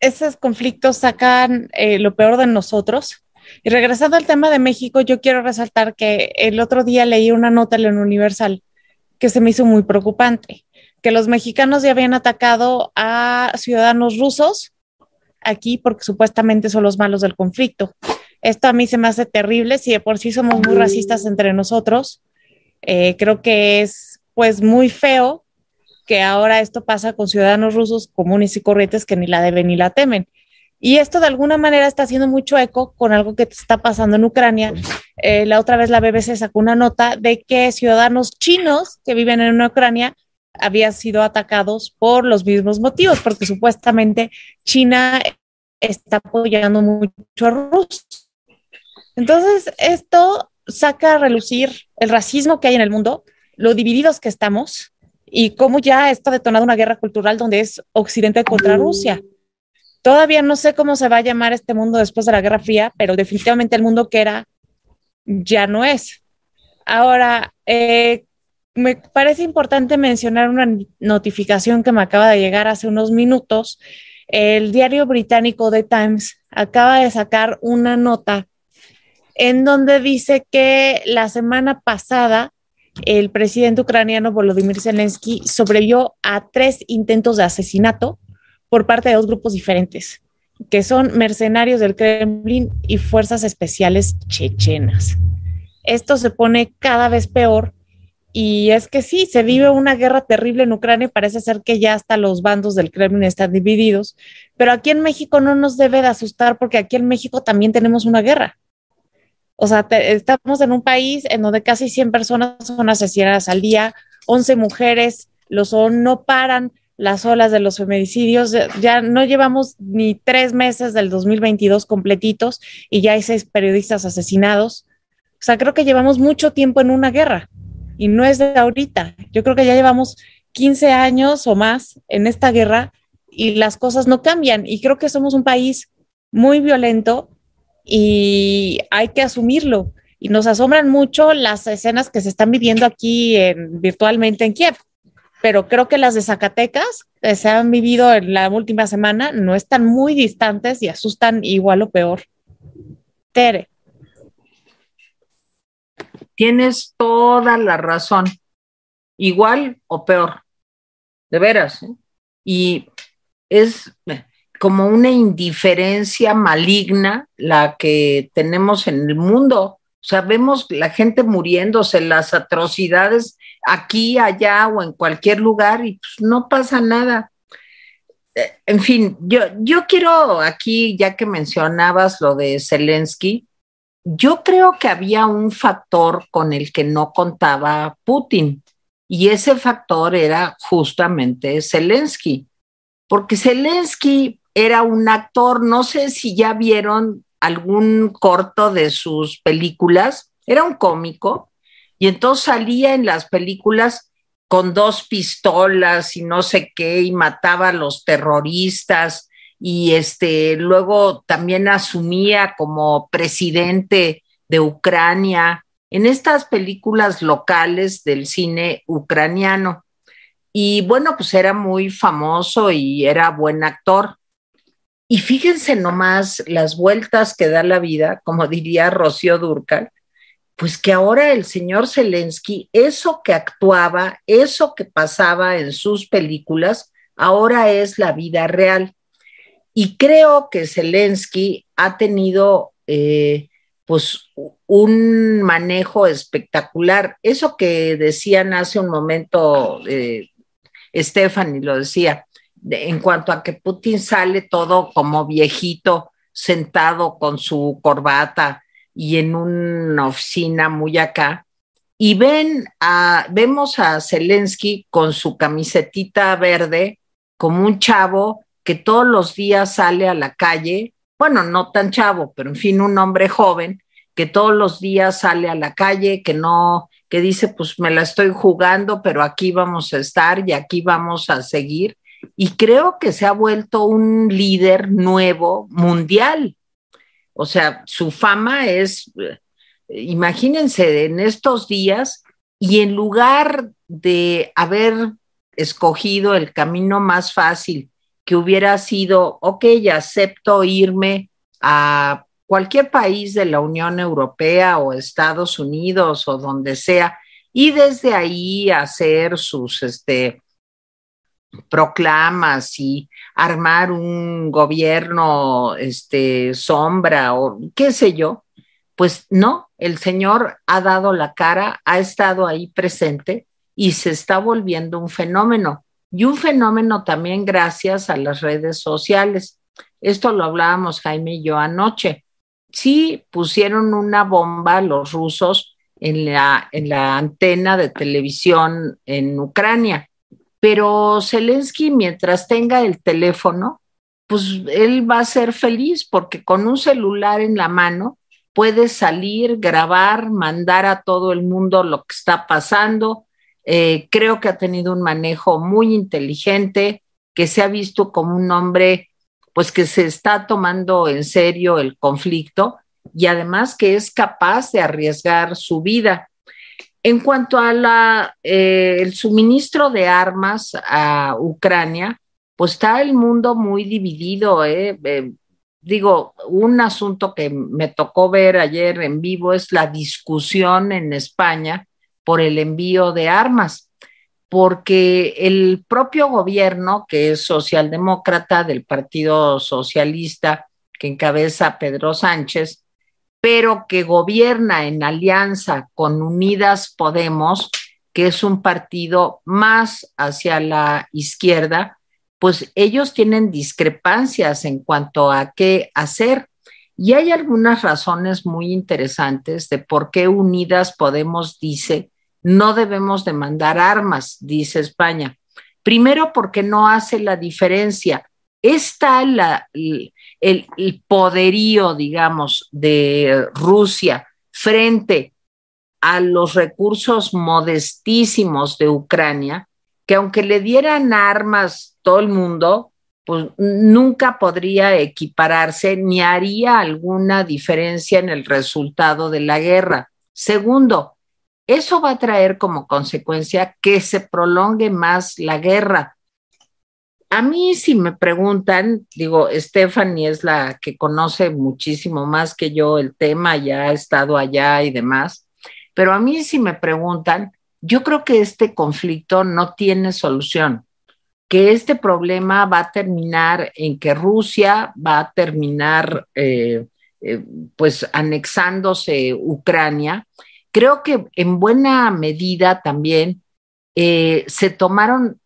esos conflictos sacan eh, lo peor de nosotros. Y regresando al tema de México, yo quiero resaltar que el otro día leí una nota en Universal que se me hizo muy preocupante, que los mexicanos ya habían atacado a ciudadanos rusos aquí porque supuestamente son los malos del conflicto. Esto a mí se me hace terrible, si de por sí somos muy racistas entre nosotros, eh, creo que es pues muy feo que ahora esto pasa con ciudadanos rusos comunes y corrientes que ni la deben ni la temen. Y esto de alguna manera está haciendo mucho eco con algo que está pasando en Ucrania. Eh, la otra vez la BBC sacó una nota de que ciudadanos chinos que viven en Ucrania habían sido atacados por los mismos motivos, porque supuestamente China está apoyando mucho a Rusia. Entonces, esto saca a relucir el racismo que hay en el mundo, lo divididos que estamos y cómo ya está detonada una guerra cultural donde es Occidente contra Rusia. Todavía no sé cómo se va a llamar este mundo después de la Guerra Fría, pero definitivamente el mundo que era ya no es. Ahora, eh, me parece importante mencionar una notificación que me acaba de llegar hace unos minutos. El diario británico The Times acaba de sacar una nota en donde dice que la semana pasada el presidente ucraniano Volodymyr Zelensky sobrevivió a tres intentos de asesinato por parte de dos grupos diferentes, que son mercenarios del Kremlin y fuerzas especiales chechenas. Esto se pone cada vez peor y es que sí, se vive una guerra terrible en Ucrania y parece ser que ya hasta los bandos del Kremlin están divididos, pero aquí en México no nos debe de asustar porque aquí en México también tenemos una guerra. O sea, estamos en un país en donde casi 100 personas son asesinadas al día, 11 mujeres lo son, no paran las olas de los feminicidios. Ya no llevamos ni tres meses del 2022 completitos y ya hay seis periodistas asesinados. O sea, creo que llevamos mucho tiempo en una guerra y no es de ahorita. Yo creo que ya llevamos 15 años o más en esta guerra y las cosas no cambian. Y creo que somos un país muy violento y hay que asumirlo. Y nos asombran mucho las escenas que se están viviendo aquí en, virtualmente en Kiev, pero creo que las de Zacatecas que se han vivido en la última semana no están muy distantes y asustan igual o peor. Tere. Tienes toda la razón, igual o peor, de veras. ¿eh? Y es, como una indiferencia maligna la que tenemos en el mundo. O sea, vemos la gente muriéndose, las atrocidades aquí, allá o en cualquier lugar y pues no pasa nada. Eh, en fin, yo, yo quiero aquí, ya que mencionabas lo de Zelensky, yo creo que había un factor con el que no contaba Putin y ese factor era justamente Zelensky, porque Zelensky era un actor, no sé si ya vieron algún corto de sus películas, era un cómico y entonces salía en las películas con dos pistolas y no sé qué y mataba a los terroristas y este luego también asumía como presidente de Ucrania en estas películas locales del cine ucraniano. Y bueno, pues era muy famoso y era buen actor. Y fíjense nomás las vueltas que da la vida, como diría Rocío Durcal, pues que ahora el señor Zelensky, eso que actuaba, eso que pasaba en sus películas, ahora es la vida real. Y creo que Zelensky ha tenido eh, pues un manejo espectacular. Eso que decían hace un momento, eh, Stephanie lo decía, en cuanto a que Putin sale todo como viejito, sentado con su corbata y en una oficina muy acá, y ven a, vemos a Zelensky con su camisetita verde, como un chavo que todos los días sale a la calle, bueno, no tan chavo, pero en fin, un hombre joven que todos los días sale a la calle, que no, que dice, pues me la estoy jugando, pero aquí vamos a estar y aquí vamos a seguir. Y creo que se ha vuelto un líder nuevo mundial. O sea, su fama es imagínense en estos días y en lugar de haber escogido el camino más fácil, que hubiera sido, ok, acepto irme a cualquier país de la Unión Europea o Estados Unidos o donde sea, y desde ahí hacer sus este, proclamas y armar un gobierno este, sombra o qué sé yo, pues no, el Señor ha dado la cara, ha estado ahí presente y se está volviendo un fenómeno. Y un fenómeno también gracias a las redes sociales. Esto lo hablábamos Jaime y yo anoche. Sí pusieron una bomba los rusos en la, en la antena de televisión en Ucrania, pero Zelensky mientras tenga el teléfono, pues él va a ser feliz porque con un celular en la mano puede salir, grabar, mandar a todo el mundo lo que está pasando. Eh, creo que ha tenido un manejo muy inteligente, que se ha visto como un hombre, pues que se está tomando en serio el conflicto y además que es capaz de arriesgar su vida. En cuanto a la, eh, suministro de armas a Ucrania, pues está el mundo muy dividido. ¿eh? eh digo, un asunto que me tocó ver ayer en vivo es la discusión en España por el envío de armas, porque el propio gobierno, que es socialdemócrata del Partido Socialista, que encabeza Pedro Sánchez, pero que gobierna en alianza con Unidas Podemos, que es un partido más hacia la izquierda, pues ellos tienen discrepancias en cuanto a qué hacer. Y hay algunas razones muy interesantes de por qué Unidas Podemos dice no debemos demandar armas, dice España. Primero porque no hace la diferencia. Está la, el, poderío, digamos, de Rusia frente a los recursos modestísimos de Ucrania, que aunque le dieran armas todo el mundo, pues nunca podría equipararse ni haría alguna diferencia en el resultado de la guerra. Segundo, eso va a traer como consecuencia que se prolongue más la guerra. A mí, si me preguntan, digo, Stephanie es la que conoce muchísimo más que yo el tema, ya ha estado allá y demás, pero a mí, si me preguntan, yo creo que este conflicto no tiene solución que este problema va a terminar en que Rusia va a terminar eh, eh, pues anexándose Ucrania. Creo que en buena medida también eh, se tomaron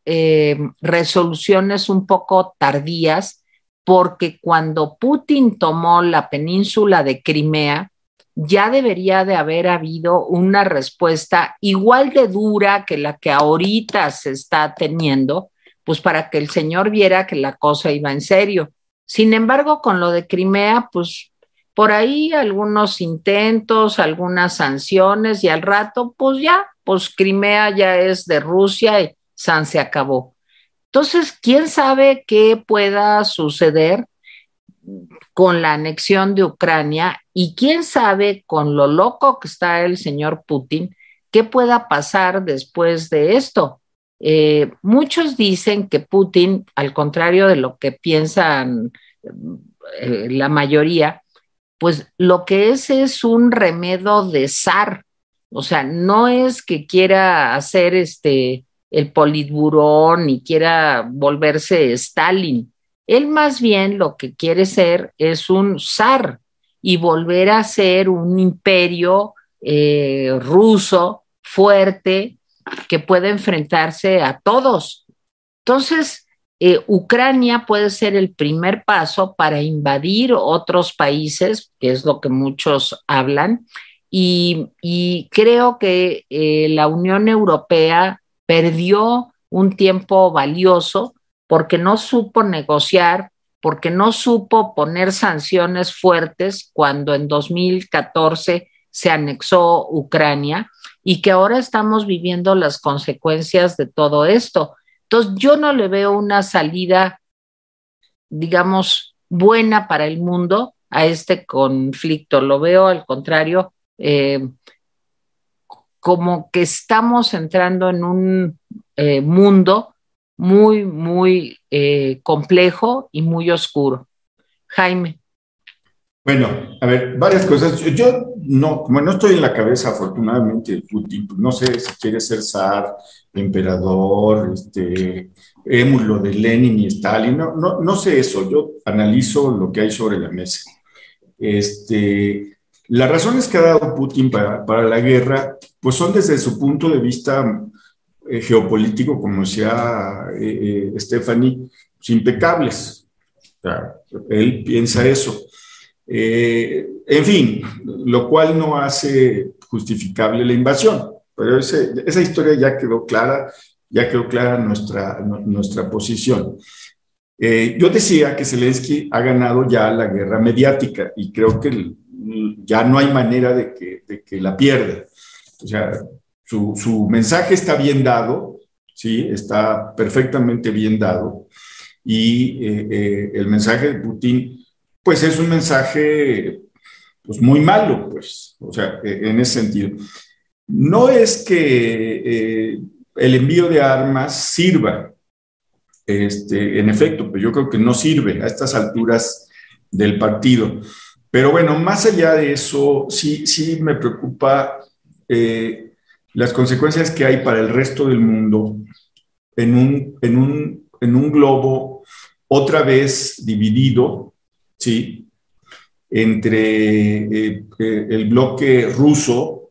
resoluciones un poco tardías porque cuando Putin tomó la península de Crimea, ya debería de haber habido una respuesta igual de dura que la que ahorita se está teniendo, pues para que el señor viera que la cosa iba en serio. Sin embargo, con lo de Crimea, pues por ahí algunos intentos, algunas sanciones y al rato, pues ya, pues Crimea ya es de Rusia y San se acabó. Entonces, ¿quién sabe qué pueda suceder con la anexión de Ucrania y quién sabe con lo loco que está el señor Putin, qué pueda pasar después de esto? Eh, muchos dicen que Putin, al contrario de lo que piensan eh, la mayoría, pues lo que es es un remedo de zar. O sea, no es que quiera hacer este el politburón ni quiera volverse Stalin. Él más bien lo que quiere ser es un zar. y volver a ser un imperio eh, ruso fuerte que puede enfrentarse a todos. Entonces, eh, Ucrania puede ser el primer paso para invadir otros países, que es lo que muchos hablan, y, creo que eh, la Unión Europea perdió un tiempo valioso porque no supo negociar, porque no supo poner sanciones fuertes cuando en 2014 se anexó Ucrania y que ahora estamos viviendo las consecuencias de todo esto. Entonces, yo no le veo una salida, digamos, buena para el mundo a este conflicto. Lo veo al contrario eh, como que estamos entrando en un eh, mundo muy, muy eh, complejo y muy oscuro. Jaime. Bueno, a ver, varias cosas. Yo no, como no estoy en la cabeza, afortunadamente, Putin, pues no sé si quiere ser zar, emperador, este, émulo de Lenin y Stalin, no, no, no sé eso. Yo analizo lo que hay sobre la mesa. Este, las razones que ha dado Putin para, la guerra, pues son desde su punto de vista eh, geopolítico, como decía eh, eh, Stephanie, pues, impecables. él piensa eso. en fin, lo cual no hace justificable la invasión, pero esa historia ya quedó clara, ya quedó clara nuestra, nuestra posición. yo decía que Zelensky ha ganado ya la guerra mediática y creo que el, ya no hay manera de que, la pierda. O sea, su, mensaje está bien dado, ¿sí? Está perfectamente bien dado. Y eh, eh, el mensaje de Putin, pues es un mensaje pues, muy malo, pues, o sea, e, en ese sentido. No es que eh, el envío de armas sirva, este, en efecto, pero yo creo que no sirve a estas alturas del partido. Pero bueno, más allá de eso, sí, sí me preocupa eh, las consecuencias que hay para el resto del mundo en un, en un, en un globo otra vez dividido, ¿sí? Entre eh, eh, el bloque ruso,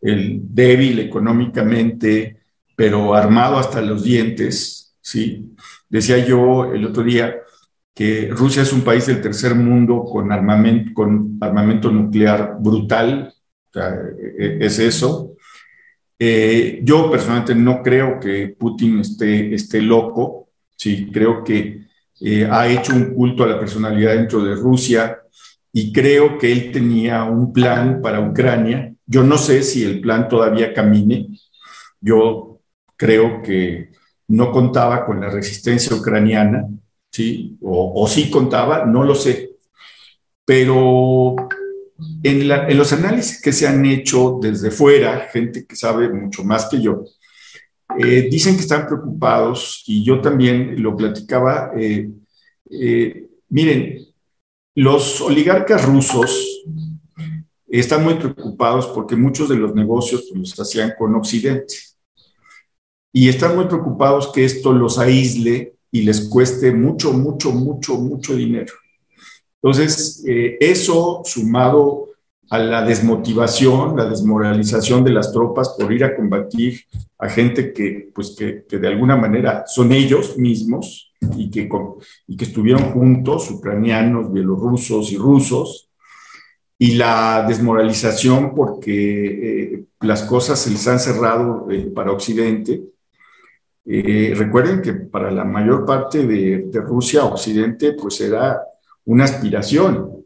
el débil económicamente, pero armado hasta los dientes, ¿sí? Decía yo el otro día, que Rusia es un país del tercer mundo con armamento, nuclear brutal, e, e, es eso. Eh, yo personalmente no creo que Putin esté, esté loco, sí, creo que eh, ha hecho un culto a la personalidad dentro de Rusia y creo que él tenía un plan para Ucrania. Yo no sé si el plan todavía camine. Yo creo que no contaba con la resistencia ucraniana ¿sí? O, sí contaba, no lo sé. Pero en, los análisis que se han hecho desde fuera, gente que sabe mucho más que yo, eh, dicen que están preocupados y yo también lo platicaba. Eh, eh, miren, los oligarcas rusos están muy preocupados porque muchos de los negocios pues, los hacían con Occidente y están muy preocupados que esto los aísle y les cueste mucho, mucho, mucho, mucho dinero. Entonces, eh, eso sumado a la desmotivación, la desmoralización de las tropas por ir a combatir a gente que, pues que, de alguna manera son ellos mismos y que, y que estuvieron juntos, ucranianos, bielorrusos y rusos, y la desmoralización porque eh, las cosas se les han cerrado eh, para Occidente, eh, recuerden que para la mayor parte de, Rusia Occidente, pues era una aspiración.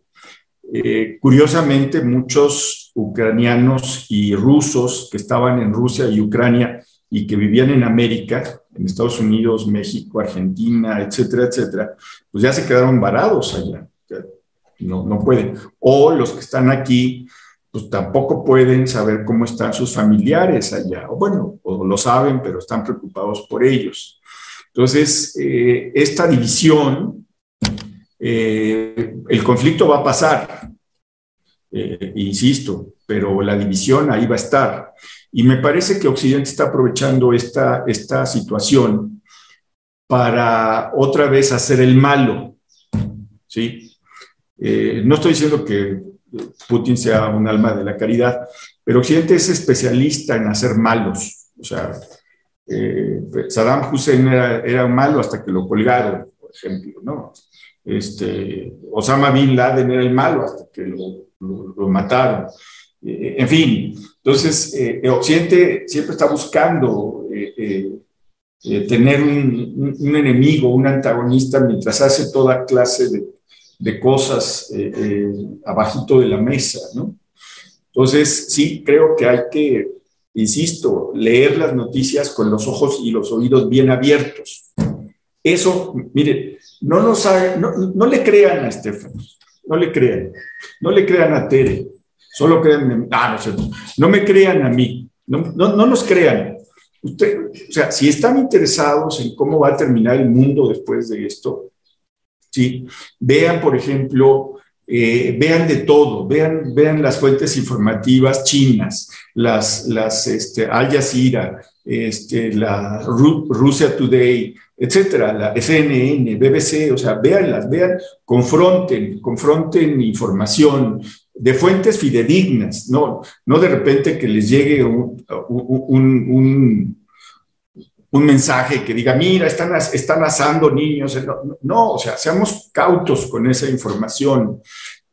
Eh, curiosamente, muchos ucranianos y rusos que estaban en Rusia y Ucrania y que vivían en América, en Estados Unidos, México, Argentina, etcétera, etcétera, pues ya se quedaron varados allá. No, no pueden. O los que están aquí, pues tampoco pueden saber cómo están sus familiares allá, o bueno, o lo saben, pero están preocupados por ellos. Entonces, eh, esta división, eh, el conflicto va a pasar, eh, insisto, pero la división ahí va a estar. Y me parece que Occidente está aprovechando esta, esta situación para otra vez hacer el malo, ¿sí? No estoy diciendo que Putin sea un alma de la caridad, pero Occidente es especialista en hacer malos. O sea, eh, Saddam Hussein era, malo hasta que lo colgaron, por ejemplo, ¿no? Este, Osama Bin Laden era el malo hasta que lo, mataron. Eh, en fin, entonces, eh, Occidente siempre está buscando tener un, un, enemigo, un antagonista, mientras hace toda clase de, de cosas abajito de la mesa, ¿no? Entonces, sí, creo que hay que insisto, leer las noticias con los ojos y los oídos bien abiertos. Eso, mire, no, nos no, le crean a Estefan, no le crean, no le crean a Tere, solo crean, ah, no, no me crean a mí, no, no, nos crean. Usted, o sea, si están interesados en cómo va a terminar el mundo después de esto, ¿sí? vean, por ejemplo, eh, vean de todo, vean, vean las fuentes informativas chinas, las, las este, Al Jazeera, este, la Rusia Today, etcétera, la CNN, BBC, o sea, véanlas, vean, confronten, confronten información de fuentes fidedignas, no, no de repente que les llegue un mensaje que diga, mira, están, están asando niños. No, o sea, seamos cautos con esa información.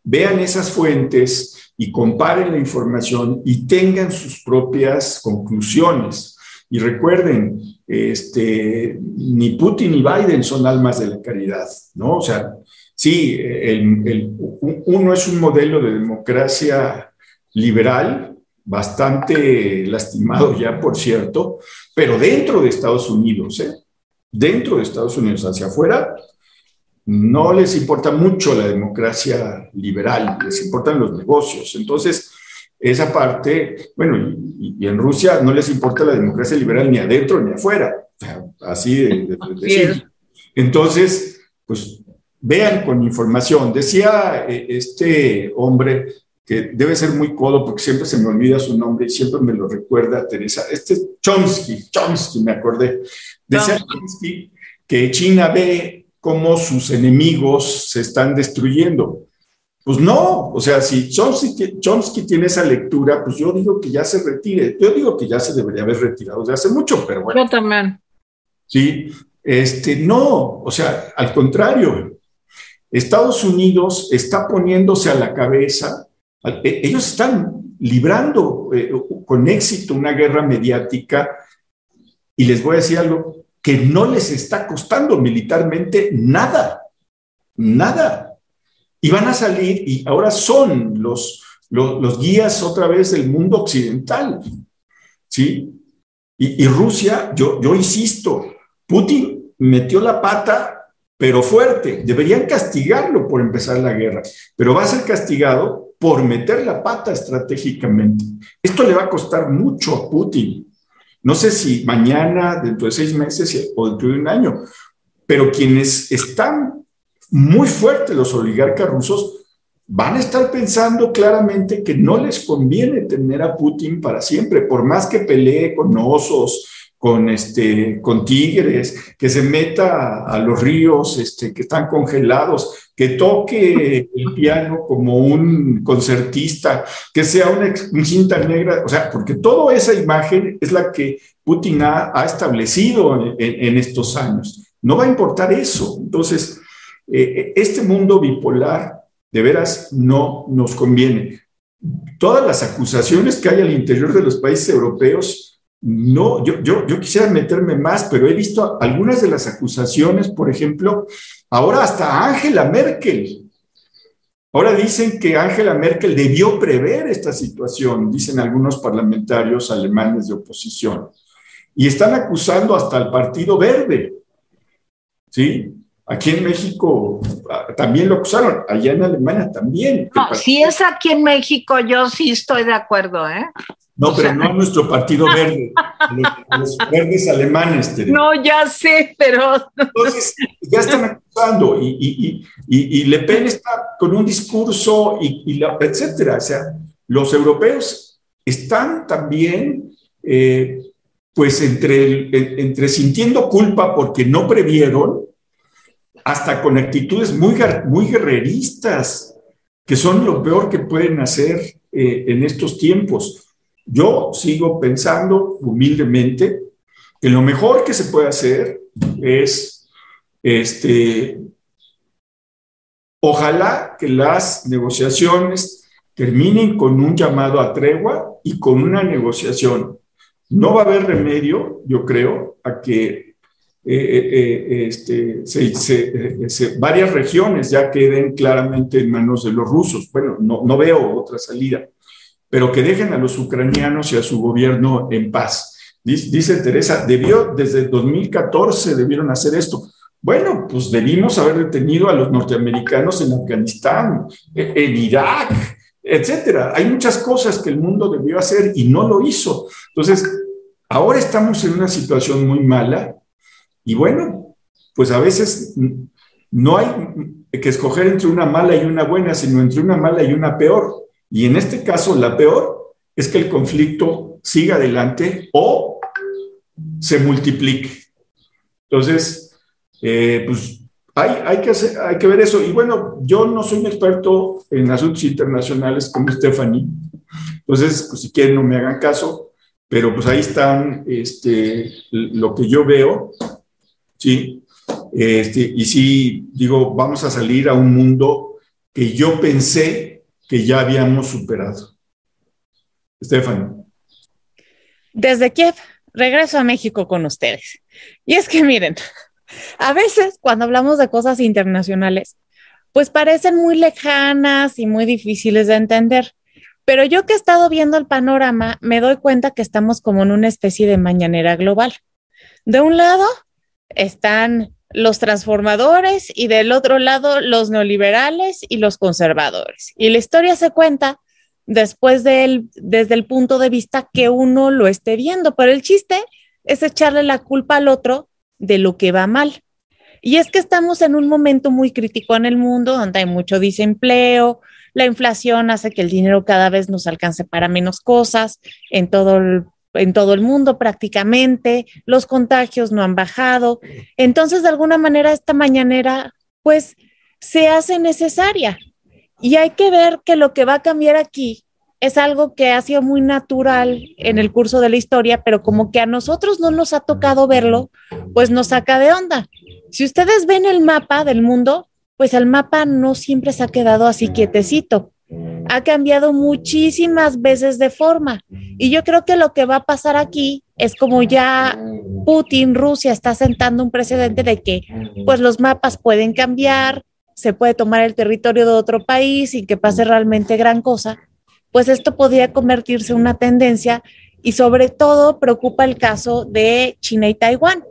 Vean esas fuentes y comparen la información y tengan sus propias conclusiones. Y recuerden, este, ni Putin ni Biden son almas de la caridad, ¿no? O sea, sí, uno es un modelo de democracia liberal, bastante lastimado ya, por cierto, pero dentro de Estados Unidos, ¿eh? dentro de Estados Unidos, hacia afuera, no les importa mucho la democracia liberal, les importan los negocios. Entonces, esa parte, bueno, y, en Rusia no les importa la democracia liberal ni adentro ni afuera, así de, de, Entonces, pues vean con información. Decía eh, este hombre, que debe ser muy codo porque siempre se me olvida su nombre y siempre me lo recuerda Teresa. Este es Chomsky, Chomsky, me acordé. Decía Chomsky que China ve cómo sus enemigos se están destruyendo. Pues no, o sea, si Chomsky, Chomsky, tiene esa lectura, pues yo digo que ya se retire. Yo digo que ya se debería haber retirado de hace mucho, pero bueno. Yo también. Sí, este, no, o sea, al contrario, Estados Unidos está poniéndose a la cabeza ellos están librando eh, con éxito una guerra mediática y les voy a decir algo que no les está costando militarmente nada, nada. Y van a salir y ahora son los, los, guías otra vez del mundo occidental. ¿Sí? Y, Rusia, yo, yo insisto, Putin metió la pata, pero fuerte. Deberían castigarlo por empezar la guerra, pero va a ser castigado por meter la pata estratégicamente. Esto le va a costar mucho a Putin. No sé si mañana, dentro de seis meses o dentro de un año, pero quienes están muy fuertes, los oligarcas rusos, van a estar pensando claramente que no les conviene tener a Putin para siempre, por más que pelee con osos, con, este, con tigres, que se meta a los ríos este, que están congelados, que toque el piano como un concertista, que sea una, cinta negra, o sea, porque toda esa imagen es la que Putin ha, establecido en, estos años. No va a importar eso. Entonces, eh, este mundo bipolar de veras no nos conviene. Todas las acusaciones que hay al interior de los países europeos no, yo, yo, yo, quisiera meterme más, pero he visto algunas de las acusaciones, por ejemplo, ahora hasta Angela Merkel. Ahora dicen que Angela Merkel debió prever esta situación, dicen algunos parlamentarios alemanes de oposición. Y están acusando hasta el Partido Verde. ¿Sí? Aquí en México ah, también lo acusaron, allá en Alemania también. No, si es aquí en México, yo sí estoy de acuerdo, ¿eh? No, pero no nuestro partido verde, los, verdes alemanes. No, ya sé, pero... Entonces, ya están acusando y, y, y, y, Le Pen está con un discurso y, la, etcétera. O sea, los europeos están también, eh, pues, entre, entre sintiendo culpa porque no previeron, hasta con actitudes muy, muy guerreristas que son lo peor que pueden hacer eh, en estos tiempos. Yo sigo pensando humildemente que lo mejor que se puede hacer es, este, ojalá que las negociaciones terminen con un llamado a tregua y con una negociación. No va a haber remedio, yo creo, a que eh, eh, este, varias regiones ya queden claramente en manos de los rusos. Bueno, no, no veo otra salida, pero que dejen a los ucranianos y a su gobierno en paz. Dice, Teresa, debió, desde 2014 debieron hacer esto. Bueno, pues debimos haber detenido a los norteamericanos en Afganistán, e, en Irak, etcétera. Hay muchas cosas que el mundo debió hacer y no lo hizo. Entonces, ahora estamos en una situación muy mala y bueno, pues a veces no hay que escoger entre una mala y una buena, sino entre una mala y una peor. Y en este caso, la peor es que el conflicto siga adelante o se multiplique. Entonces, eh, pues hay, hay, que hay que ver eso. Y bueno, yo no soy un experto en asuntos internacionales como Stephanie. Entonces, pues si quieren no me hagan caso, pero pues ahí están este, lo que yo veo ¿sí? Este, y sí, digo, vamos a salir a un mundo que yo pensé que ya habíamos superado. Estefan. Desde Kiev, regreso a México con ustedes. Y es que miren, a veces cuando hablamos de cosas internacionales, pues parecen muy lejanas y muy difíciles de entender. Pero yo que he estado viendo el panorama, me doy cuenta que estamos como en una especie de mañanera global. De un lado, están los transformadores y del otro lado los neoliberales y los conservadores. Y la historia se cuenta después del, desde el punto de vista que uno lo esté viendo, pero el chiste es echarle la culpa al otro de lo que va mal. Y es que estamos en un momento muy crítico en el mundo donde hay mucho desempleo, la inflación hace que el dinero cada vez nos alcance para menos cosas en todo el en todo el mundo prácticamente, los contagios no han bajado. Entonces, de alguna manera, esta mañanera, pues, se hace necesaria. Y hay que ver que lo que va a cambiar aquí es algo que ha sido muy natural en el curso de la historia, pero como que a nosotros no nos ha tocado verlo, pues nos saca de onda. Si ustedes ven el mapa del mundo, pues el mapa no siempre se ha quedado así quietecito ha cambiado muchísimas veces de forma. Y yo creo que lo que va a pasar aquí es como ya Putin, Rusia, está sentando un precedente de que pues los mapas pueden cambiar, se puede tomar el territorio de otro país sin que pase realmente gran cosa, pues esto podría convertirse en una tendencia y sobre todo preocupa el caso de China y Taiwán,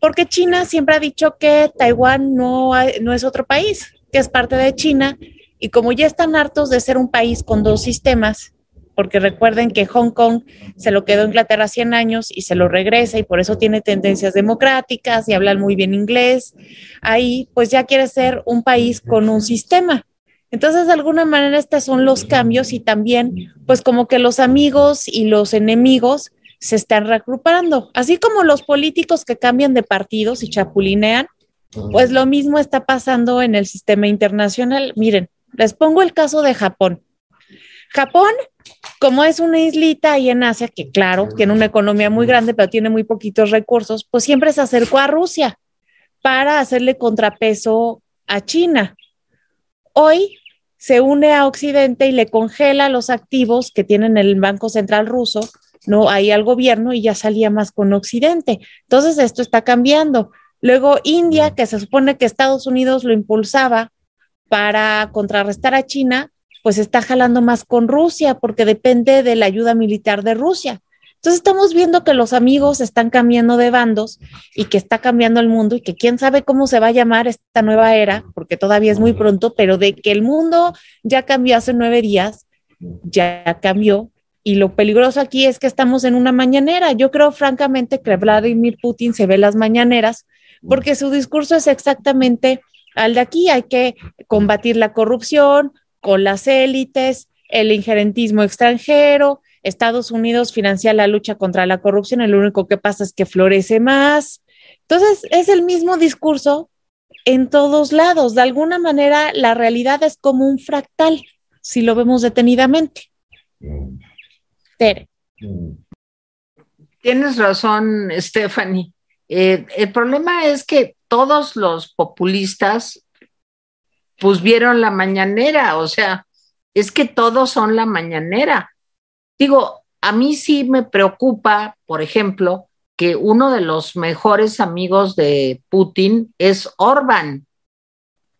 porque China siempre ha dicho que Taiwán no, no es otro país, que es parte de China y como ya están hartos de ser un país con dos sistemas, porque recuerden que Hong Kong se lo quedó Inglaterra 100 años y se lo regresa y por eso tiene tendencias democráticas y hablan muy bien inglés, ahí pues ya quiere ser un país con un sistema. Entonces, de alguna manera, estos son los cambios y también, pues como que los amigos y los enemigos se están reagrupando, así como los políticos que cambian de partidos y chapulinean, pues lo mismo está pasando en el sistema internacional. Miren, les pongo el caso de Japón. Japón, como es una islita ahí en Asia, que claro, tiene una economía muy grande, pero tiene muy poquitos recursos, pues siempre se acercó a Rusia para hacerle contrapeso a China. Hoy se une a Occidente y le congela los activos que tienen el Banco Central ruso, no ahí al gobierno y ya salía más con Occidente. Entonces esto está cambiando. Luego India, que se supone que Estados Unidos lo impulsaba para contrarrestar a China, pues está jalando más con Rusia porque depende de la ayuda militar de Rusia. Entonces estamos viendo que los amigos están cambiando de bandos y que está cambiando el mundo y que quién sabe cómo se va a llamar esta nueva era, porque todavía es muy pronto, pero de que el mundo ya cambió hace nueve días, ya cambió. Y lo peligroso aquí es que estamos en una mañanera. Yo creo francamente que Vladimir Putin se ve las mañaneras porque su discurso es exactamente al de aquí. Hay que combatir la corrupción con las élites, el injerentismo extranjero. Estados Unidos financia la lucha contra la corrupción, el único que pasa es que florece más. Entonces, es el mismo discurso en todos lados. De alguna manera, la realidad es como un fractal, si lo vemos detenidamente. Tere. Tienes razón, Stephanie. Eh, el problema es que todos los populistas pues vieron la mañanera, o sea, es que todos son la mañanera. Digo, a mí sí me preocupa, por ejemplo, que uno de los mejores amigos de Putin es Orban.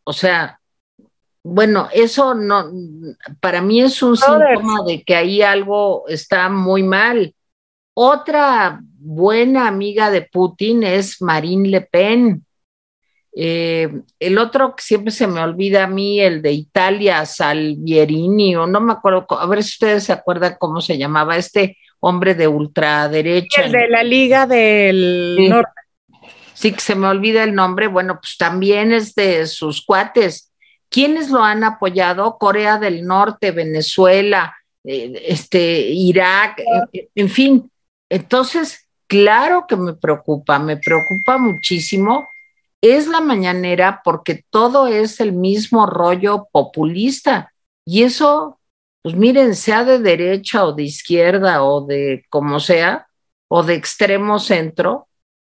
O sea, bueno, eso no, para mí es un síntoma de que ahí algo está muy mal. Otra buena amiga de Putin es Marine Le Pen. Eh, el otro que siempre se me olvida a mí, el de Italia, Salvierini, o no me acuerdo, a ver si ustedes se acuerdan cómo se llamaba este hombre de ultraderecha. El de la Liga del sí. Norte. Sí, que se me olvida el nombre, bueno, pues también es de sus cuates. ¿Quiénes lo han apoyado? Corea del Norte, Venezuela, eh, este, Irak, eh, en fin. Entonces, claro que me preocupa, me preocupa muchísimo es la mañanera porque todo es el mismo rollo populista. Y eso, pues miren, sea de derecha o de izquierda o de como sea, o de extremo centro,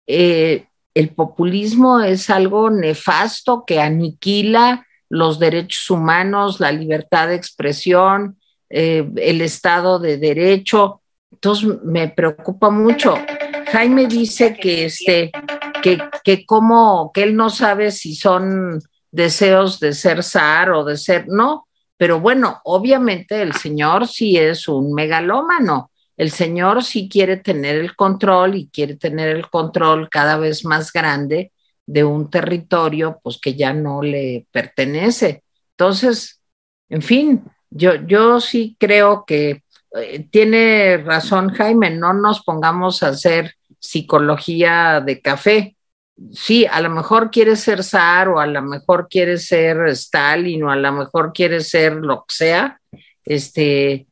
eh, el populismo es algo nefasto que aniquila los derechos humanos, la libertad de expresión, eh, el Estado de Derecho. Entonces me preocupa mucho. Jaime dice que este, que, como, que él no sabe si son deseos de ser zar o de ser, no, pero bueno, obviamente el señor sí es un megalómano, el señor sí quiere tener el control y quiere tener el control cada vez más grande de un territorio pues que ya no le pertenece. Entonces, en fin, yo, yo sí creo que eh, tiene razón Jaime, no nos pongamos a hacer psicología de café. Sí, a lo mejor quiere ser zar o a lo mejor quiere ser Stalin o a lo mejor quiere ser lo que sea, este,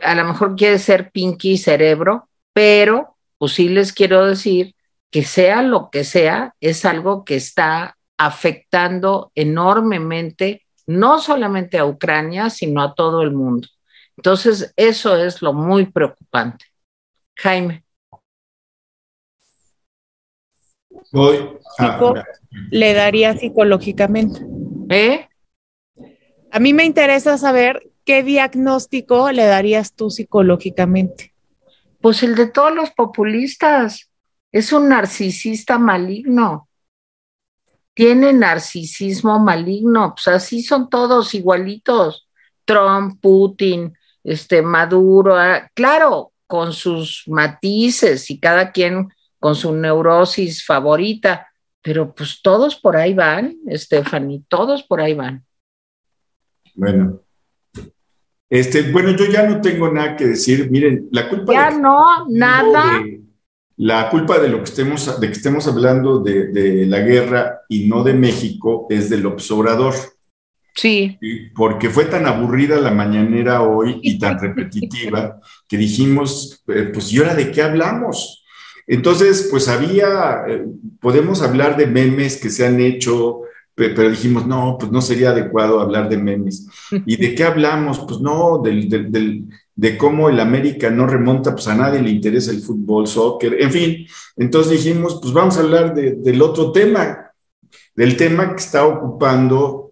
a lo mejor quiere ser Pinky Cerebro, pero pues sí les quiero decir que sea lo que sea, es algo que está afectando enormemente no solamente a Ucrania, sino a todo el mundo. Entonces, eso es lo muy preocupante. Jaime. Voy. Psico, le daría psicológicamente. ¿Eh? A mí me interesa saber qué diagnóstico le darías tú psicológicamente. Pues el de todos los populistas. Es un narcisista maligno. Tiene narcisismo maligno. Pues así son todos igualitos. Trump, Putin, este Maduro, claro, con sus matices y cada quien con su neurosis favorita, pero pues todos por ahí van, Stephanie, todos por ahí van. Bueno. Este, bueno, yo ya no tengo nada que decir. Miren, la culpa. Ya de, no, nada. De, la culpa de lo que estemos, de que estemos hablando de, de, la guerra y no de México es del observador. Sí. Porque fue tan aburrida la mañanera hoy y tan repetitiva que dijimos, eh, pues, ¿y ahora de qué hablamos? Entonces, pues había, eh, podemos hablar de memes que se han hecho, pero dijimos, no, pues no sería adecuado hablar de memes. ¿Y de qué hablamos? Pues no, del, del, de cómo el América no remonta, pues a nadie le interesa el fútbol, soccer, en fin. Entonces dijimos, pues vamos a hablar de, del otro tema, del tema que está ocupando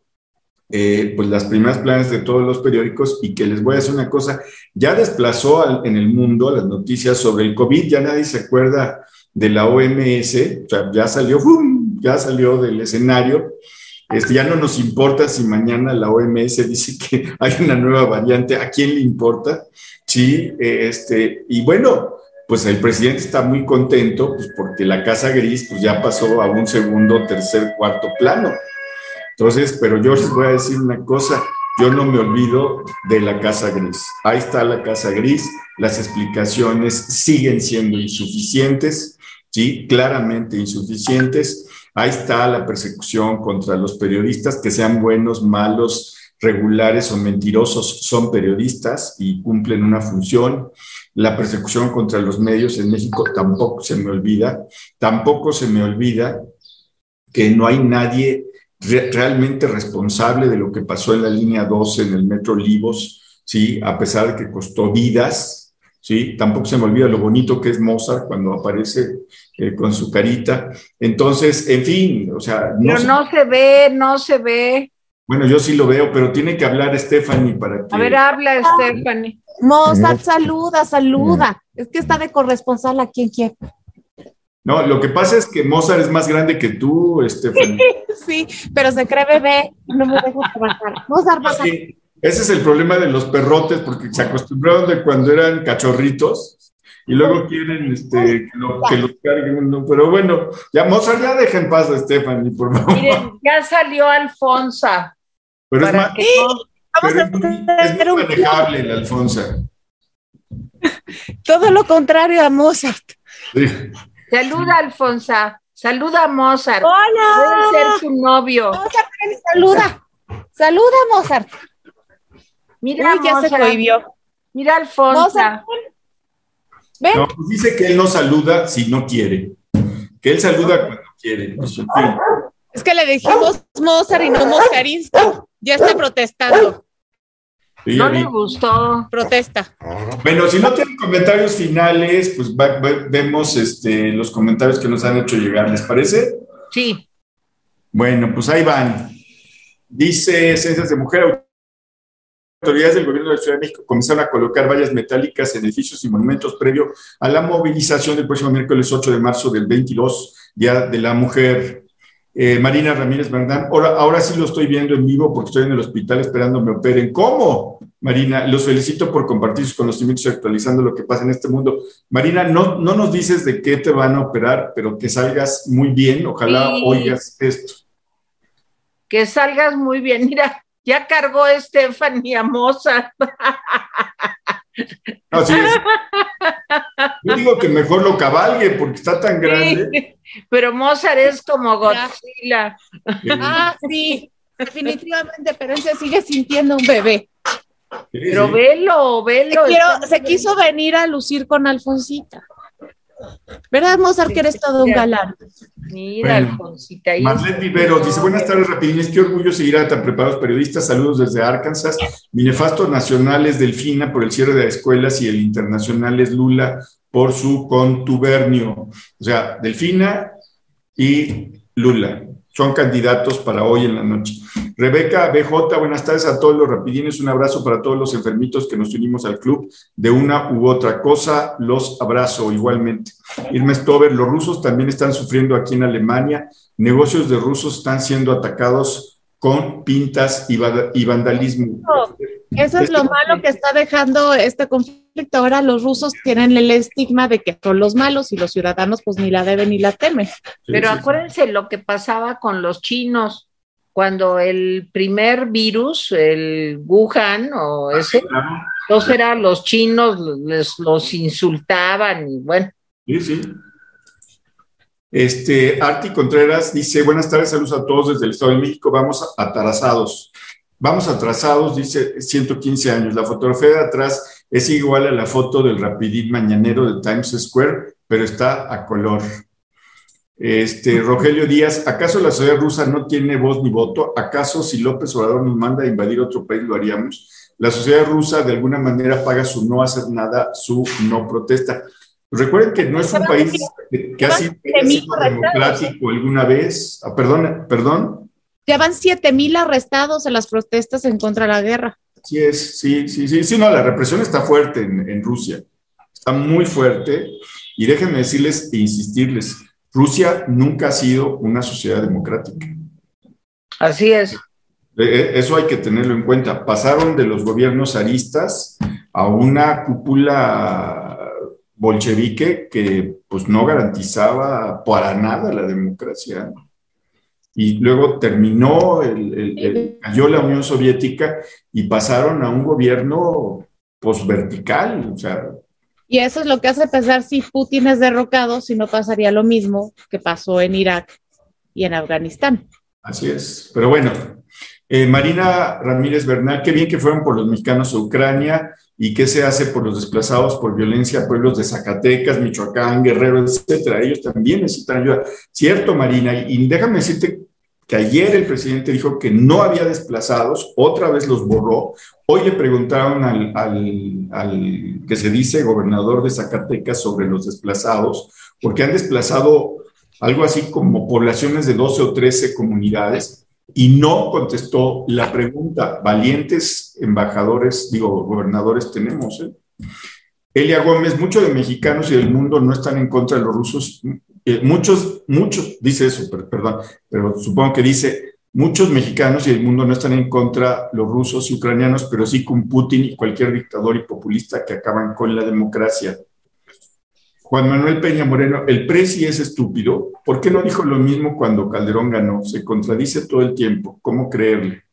eh, pues las primeras planas de todos los periódicos y que les voy a decir una cosa, ya desplazó al, en el mundo las noticias sobre el COVID, ya nadie se acuerda de la OMS, o sea, ya salió, ¡fum! ya salió del escenario, este, ya no nos importa si mañana la OMS dice que hay una nueva variante, ¿a quién le importa? Sí, este, y bueno, pues el presidente está muy contento, pues porque la Casa Gris pues ya pasó a un segundo, tercer, cuarto plano. Entonces, pero yo les voy a decir una cosa, yo no me olvido de la Casa Gris. Ahí está la Casa Gris, las explicaciones siguen siendo insuficientes, ¿sí? Claramente insuficientes. Ahí está la persecución contra los periodistas, que sean buenos, malos, regulares o mentirosos, son periodistas y cumplen una función. La persecución contra los medios en México tampoco se me olvida. Tampoco se me olvida que no hay nadie realmente responsable de lo que pasó en la línea 12 en el Metro Olivos, ¿sí? A pesar de que costó vidas, ¿sí? Tampoco se me olvida lo bonito que es Mozart cuando aparece eh, con su carita. Entonces, en fin, o sea... No pero no se ve, no se ve. Bueno, yo sí lo veo, pero tiene que hablar Stephanie para que... A ver, habla Stephanie. Mozart, saluda, saluda. Es que está de corresponsal aquí en Kiev. No, lo que pasa es que Mozart es más grande que tú, Stephanie. sí, pero se cree bebé, no me dejo trabajar. Mozart, va sí, Ese es el problema de los perrotes, porque se acostumbraron de cuando eran cachorritos y luego quieren este, que, los carguen. Pero bueno, ya Mozart ya deja en paz a Stephanie, por favor. Miren, ya salió Alfonsa. Pero es más, Vamos a es, muy manejable la Alfonsa. Todo lo contrario a Mozart. Sí. Saluda, Alfonsa. Saluda a Mozart. Hola. Puede ser su novio. Mozart, saluda. Saluda, Mozart. Mira, Uy, ya se prohibió. Mira. Mozart, ven. No, pues dice que él no saluda si no quiere. Que él saluda cuando quiere. Pues, es que le dijimos Mozart y no Moscarisco. Ya está protestando no le gustó. Protesta. Bueno, si no tienen comentarios finales, pues vemos este, los comentarios que nos han hecho llegar, ¿les parece? Sí. Bueno, pues ahí van. Dice Ciencias de Mujer, autoridades del gobierno de la Ciudad de México comenzaron a colocar vallas metálicas en edificios y monumentos previo a la movilización del próximo miércoles 8 de marzo del 22, Día de la Mujer. Eh, Marina Ramírez Bernán, ahora, ahora sí lo estoy viendo en vivo porque estoy en el hospital esperando me operen. ¿Cómo? Marina, los felicito por compartir sus conocimientos y actualizando lo que pasa en este mundo. Marina, no, no nos dices de qué te van a operar, pero que salgas muy bien. Ojalá oigas esto. Que salgas muy bien. Mira, ya cargó Estefanía Mozart. Así es. Yo digo que mejor lo cabalgue porque está tan grande. pero Mozart es como Godzilla. Ah, sí, definitivamente, pero él se sigue sintiendo un bebé. Pero velo, velo. se quiso venir a lucir con Alfonsita. ¿Verdad, Mozart, que eres todo un galán? Mira, Alfonsita. Marlene Vivero dice, buenas tardes, rapidines, qué orgullo seguir a tan preparados periodistas, saludos desde Arkansas. Mi nefasto nacional es Delfina por el cierre de escuelas y el internacional es Lula por su contubernio. O sea, Delfina y Lula son candidatos para hoy en la noche. Rebeca BJ, buenas tardes a todos los rapidines, un abrazo para todos los enfermitos que nos unimos al club de una u otra cosa, los abrazo igualmente. Irma Stover, los rusos también están sufriendo aquí en Alemania, negocios de rusos están siendo atacados con pintas y, vandalismo. Eso es lo malo que está dejando este conflicto. Ahora los rusos tienen el estigma de que son los malos y los ciudadanos pues ni la deben ni la temen. Pero acuérdense lo que pasaba con los chinos cuando el primer virus, el Wuhan o ah, ese, entonces eran los chinos, les, los insultaban y bueno. Sí, sí. Este, Arti Contreras dice, buenas tardes, saludos a todos desde el Estado de México, vamos atrasados. Vamos atrasados, dice 115 años. La fotografía de atrás es igual a la foto del rapidín mañanero de Times Square, pero está a color. Este, Rogelio Díaz, ¿acaso la sociedad rusa no tiene voz ni voto? ¿Acaso si López Obrador nos manda a invadir otro país lo haríamos? La sociedad rusa de alguna manera paga su no hacer nada, su no protesta. Recuerden que no es un país que, ha sido, democrático alguna vez. Ah, perdón, perdón. Llevan siete mil arrestados en las protestas en contra de la guerra. Sí, es, sí, sí, sí, sí, no, la represión está fuerte en, en Rusia, está muy fuerte. Y déjenme decirles e insistirles, Rusia nunca ha sido una sociedad democrática. Así es. E, e, eso hay que tenerlo en cuenta. Pasaron de los gobiernos zaristas a una cúpula bolchevique que pues no garantizaba para nada la democracia y luego terminó, el, cayó la Unión Soviética y pasaron a un gobierno posvertical, o sea. Y eso es lo que hace pensar si Putin es derrocado, si no pasaría lo mismo que pasó en Irak y en Afganistán. Así es, pero bueno, eh, Marina Ramírez Bernal, qué bien que fueron por los mexicanos a Ucrania, ¿Y qué se hace por los desplazados por violencia, pueblos de Zacatecas, Michoacán, Guerrero, etcétera? Ellos también necesitan ayuda. Cierto, Marina, y déjame decirte que ayer el presidente dijo que no había desplazados, otra vez los borró. Hoy le preguntaron al, que se dice gobernador de Zacatecas sobre los desplazados, porque han desplazado algo así como poblaciones de 12 o 13 comunidades y no contestó la pregunta. Valientes embajadores, digo, gobernadores tenemos. ¿eh? Elia Gómez, muchos de mexicanos y del mundo no están en contra de los rusos. Muchos, muchos, dice eso, perdón, pero supongo que dice, muchos mexicanos y del mundo no están en contra los rusos y ucranianos, pero sí con Putin y cualquier dictador y populista que acaban con la democracia. Juan Manuel Peña Moreno, el presi es estúpido. ¿Por qué no dijo lo mismo cuando Calderón ganó? Se contradice todo el tiempo. ¿Cómo creerle?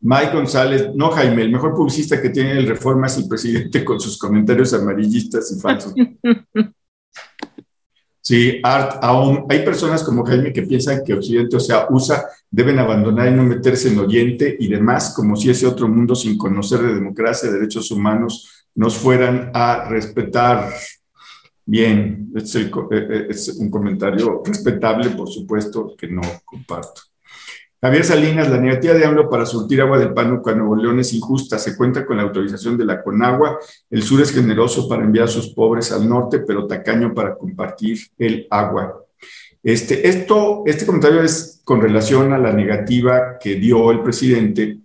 Mike González, no Jaime, el mejor publicista que tiene el Reforma es el presidente con sus comentarios amarillistas y falsos. Sí, Art, aún hay personas como Jaime que piensan que Occidente, o sea, USA, deben abandonar y no meterse en Oriente y demás, como si ese otro mundo sin conocer de democracia, de derechos humanos, nos fueran a respetar. Bien, es, eh, eh, es un comentario respetable, por supuesto, que no comparto. Javier Salinas, la negativa de AMLO para surtir agua del Pánuco a Nuevo León es injusta. Se cuenta con la autorización de la Conagua. El sur es generoso para enviar a sus pobres al norte, pero tacaño para compartir el agua. Este, esto, este comentario es con relación a la negativa que dio el presidente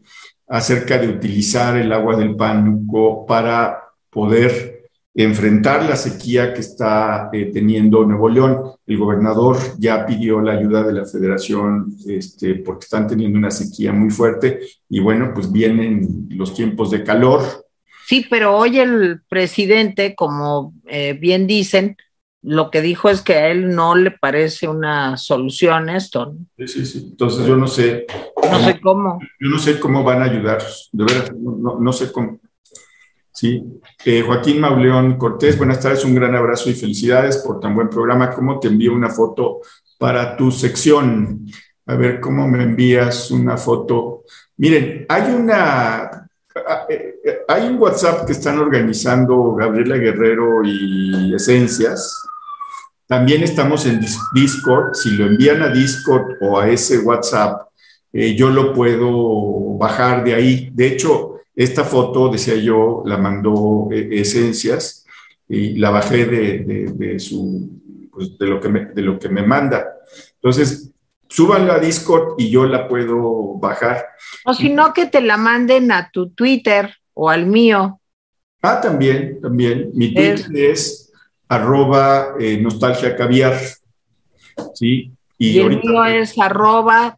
acerca de utilizar el agua del Pánuco para poder enfrentar la sequía que está eh, teniendo Nuevo León. El gobernador ya pidió la ayuda de la federación este, porque están teniendo una sequía muy fuerte y bueno, pues vienen los tiempos de calor. Sí, pero hoy el presidente, como eh, bien dicen, lo que dijo es que a él no le parece una solución esto. Sí, sí, sí. Entonces yo no sé. No sé cómo. Yo no sé cómo van a ayudar. De verdad, no sé cómo. Sí. Eh, Joaquín Mauleón Cortés, buenas tardes, un gran abrazo y felicidades por tan buen programa. ¿Cómo te envío una foto para tu sección? A ver, ¿cómo me envías una foto? Miren, hay una, eh, hay un WhatsApp que están organizando Gabriela Guerrero y Esencias. También estamos en Discord. Si lo envían a Discord o a ese WhatsApp, eh, yo lo puedo bajar de ahí. De hecho, esta foto, decía yo, la mandó eh, Esencias y la bajé de, su, pues, de, lo que me, de lo que me manda. Entonces, súbanla a Discord y yo la puedo bajar. O si no, que te la manden a tu Twitter o al mío. Ah, también, también. Mi Twitter es, arroba eh, nostalgia caviar. ¿sí? Y, el mío es arroba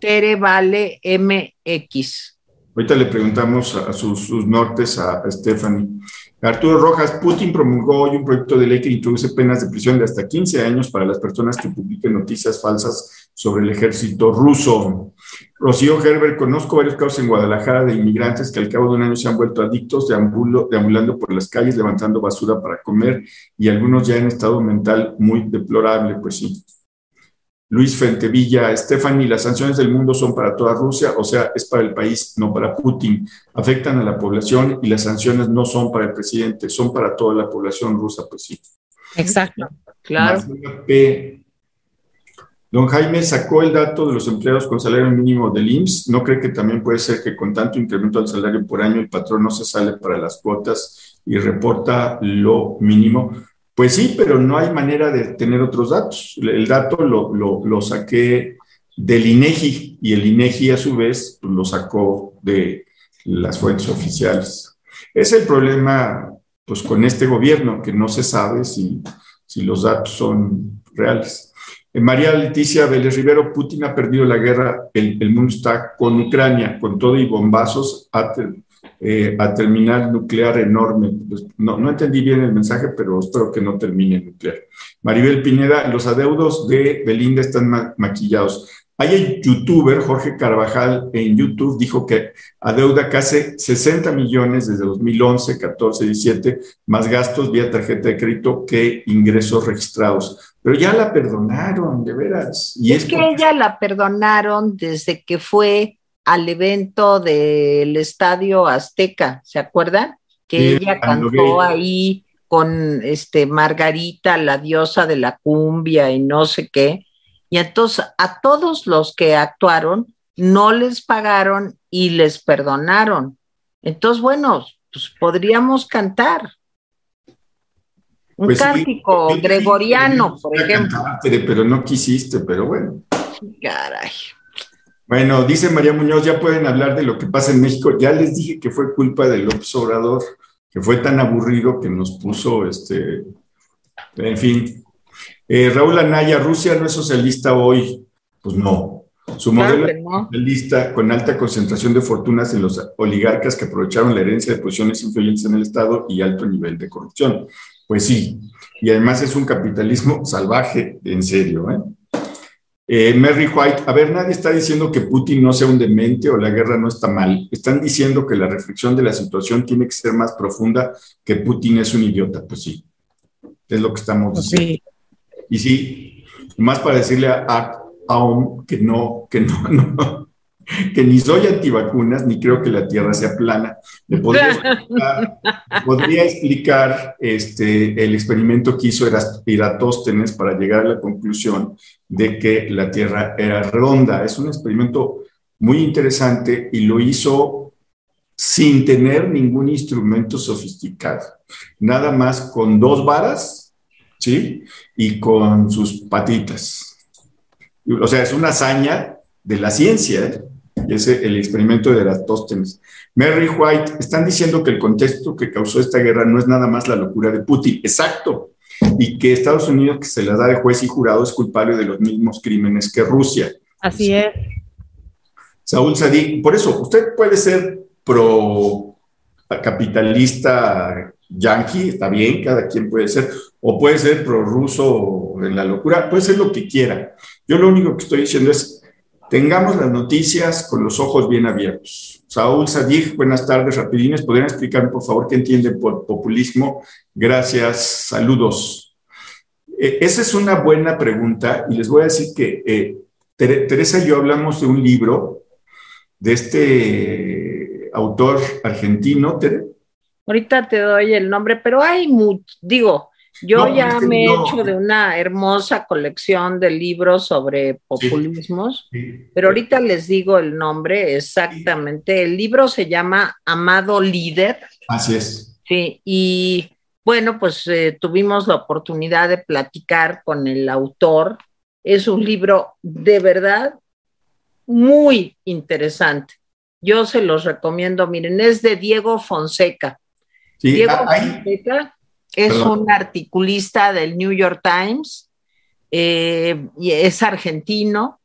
terevale mx. Ahorita le preguntamos a sus, nortes a, Stephanie. Arturo Rojas, Putin promulgó hoy un proyecto de ley que introduce penas de prisión de hasta 15 años para las personas que publiquen noticias falsas sobre el ejército ruso. Rocío Gerber, conozco varios casos en Guadalajara de inmigrantes que al cabo de un año se han vuelto adictos, deambulando por las calles, levantando basura para comer y algunos ya en estado mental muy deplorable, pues sí. Luis Fentevilla, Stephanie, las sanciones del mundo son para toda Rusia, o sea, es para el país, no para Putin. Afectan a la población y las sanciones no son para el presidente, son para toda la población rusa, pues sí. Exacto, claro. Don Jaime sacó el dato de los empleados con salario mínimo del IMSS. ¿No cree que también puede ser que con tanto incremento al salario por año el patrón no se sale para las cuotas y reporta lo mínimo? Pues sí, pero no hay manera de tener otros datos. El dato lo, saqué del INEGI y el INEGI a su vez pues, lo sacó de las fuentes oficiales. Es el problema pues con este gobierno que no se sabe si, si los datos son reales. Eh, María Leticia Vélez Rivero, Putin ha perdido la guerra, el, el, mundo está con Ucrania, con todo y bombazos, eh, a terminal nuclear enorme. Pues, no, no entendí bien el mensaje, pero espero que no termine nuclear. Maribel Pineda, los adeudos de Belinda están maquillados. Hay un youtuber, Jorge Carvajal, en YouTube dijo que adeuda casi 60 millones desde 2011, 14, 17, más gastos vía tarjeta de crédito que ingresos registrados. Pero ya la perdonaron, de veras. Y es, que ella la perdonaron desde que fue al evento del Estadio Azteca, ¿se acuerdan? Que Sí, ella cantó ahí con este Margarita, la diosa de la cumbia y no sé qué. Y entonces a todos los que actuaron no les pagaron y les perdonaron. Entonces, bueno, pues podríamos cantar. Un Pues cántico gregoriano, por ejemplo. Pero no quisiste, pero bueno. Caray. Bueno, dice María Muñoz, ya pueden hablar de lo que pasa en México. Ya les dije que fue culpa de López Obrador, que fue tan aburrido que nos puso, este, en fin. Eh, Raúl Anaya, Rusia no es socialista hoy. Pues no. Su Claro modelo no. socialista con alta concentración de fortunas en los oligarcas que aprovecharon la herencia de posiciones influyentes en el Estado y alto nivel de corrupción. Pues sí, y además es un capitalismo salvaje, en serio. ¿eh? Eh, Mary White, a ver, nadie está diciendo que Putin no sea un demente o la guerra no está mal. Están diciendo que la reflexión de la situación tiene que ser más profunda, que Putin es un idiota. Pues sí, es lo que estamos Pues diciendo. sí. Y sí, más para decirle a, a que no, que no, no, que ni soy antivacunas, ni creo que la Tierra sea plana. Le podría explicar, podría explicar este, el experimento que hizo Eratóstenes para llegar a la conclusión de que la Tierra era redonda. Es un experimento muy interesante y lo hizo sin tener ningún instrumento sofisticado, nada más con dos varas, ¿sí? Y con sus patitas. O sea, es una hazaña de la ciencia, ¿eh? Y es el experimento de Eratóstenes. Mary White, están diciendo que el contexto que causó esta guerra no es nada más la locura de Putin. Exacto. Y que Estados Unidos, que se la da de juez y jurado, es culpable de los mismos crímenes que Rusia. Así es. Saúl Sadí, por eso, usted puede ser pro capitalista yanqui, está bien, cada quien puede ser, o puede ser pro ruso en la locura, puede ser lo que quiera. Yo lo único que estoy diciendo es, tengamos las noticias con los ojos bien abiertos. Saúl Sadig, buenas tardes, rapidines, ¿podrían explicarme por favor qué entienden por populismo? Gracias, saludos. Eh, esa es una buena pregunta y les voy a decir que eh, Tere- Teresa y yo hablamos de un libro de este autor argentino, Tere. Ahorita te doy el nombre, pero hay mucho, digo, yo No, ya es que me he no. hecho de una hermosa colección de libros sobre populismos, pero ahorita les digo el nombre exactamente. El libro se llama Amado Líder, Así es. sí, y bueno, pues eh, tuvimos la oportunidad de platicar con el autor. Es un libro de verdad muy interesante. Yo se los recomiendo, miren, es de Diego Fonseca. Diego ah, Fonseca es Perdón. un articulista del New York Times, eh, y es argentino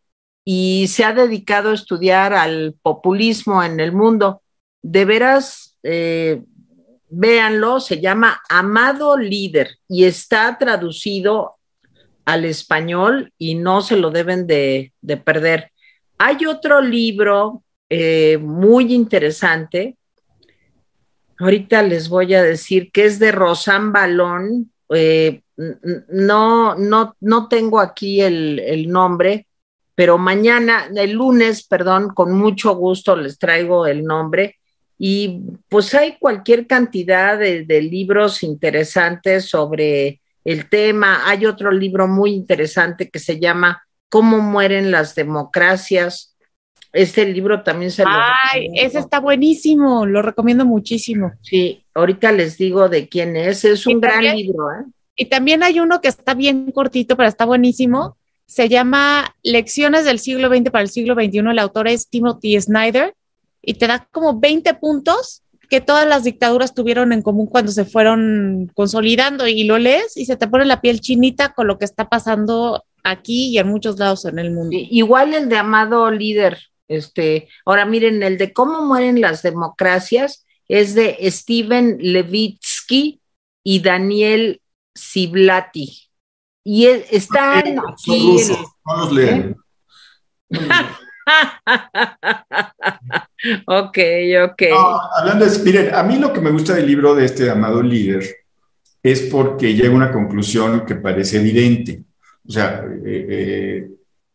y se ha dedicado a estudiar al populismo en el mundo. De veras, eh, véanlo, se llama Amado Líder y está traducido al español y no se lo deben de, de perder. Hay otro libro eh, muy interesante Ahorita les voy a decir que es de Rosan Balón. Eh, no, no, no tengo aquí el, el, nombre, pero mañana, el lunes, perdón, con mucho gusto les traigo el nombre. Y pues hay cualquier cantidad de libros interesantes sobre el tema. Hay otro libro muy interesante que se llama Cómo mueren las democracias este libro también se Ay, ese está buenísimo, lo recomiendo muchísimo. Sí, ahorita les digo de quién es, es un también, gran libro. ¿eh? Y también hay uno que está bien cortito, pero está buenísimo. Se llama Lecciones del siglo XX para el siglo XXI. El autor es Timothy Snyder y te da como 20 puntos que todas las dictaduras tuvieron en común cuando se fueron consolidando y lo lees y se te pone la piel chinita con lo que está pasando aquí y en muchos lados en el mundo. Igual el de Amado Líder, este, ahora miren, el de cómo mueren las democracias es de Steven Levitsky y Daniel Ciblati. Y es, están no, aquí. Rusos, el... No los lean. ok, ok. No, hablando de, miren, a mí lo que me gusta del libro de este amado líder es porque llega a una conclusión que parece evidente. O sea, eh, eh,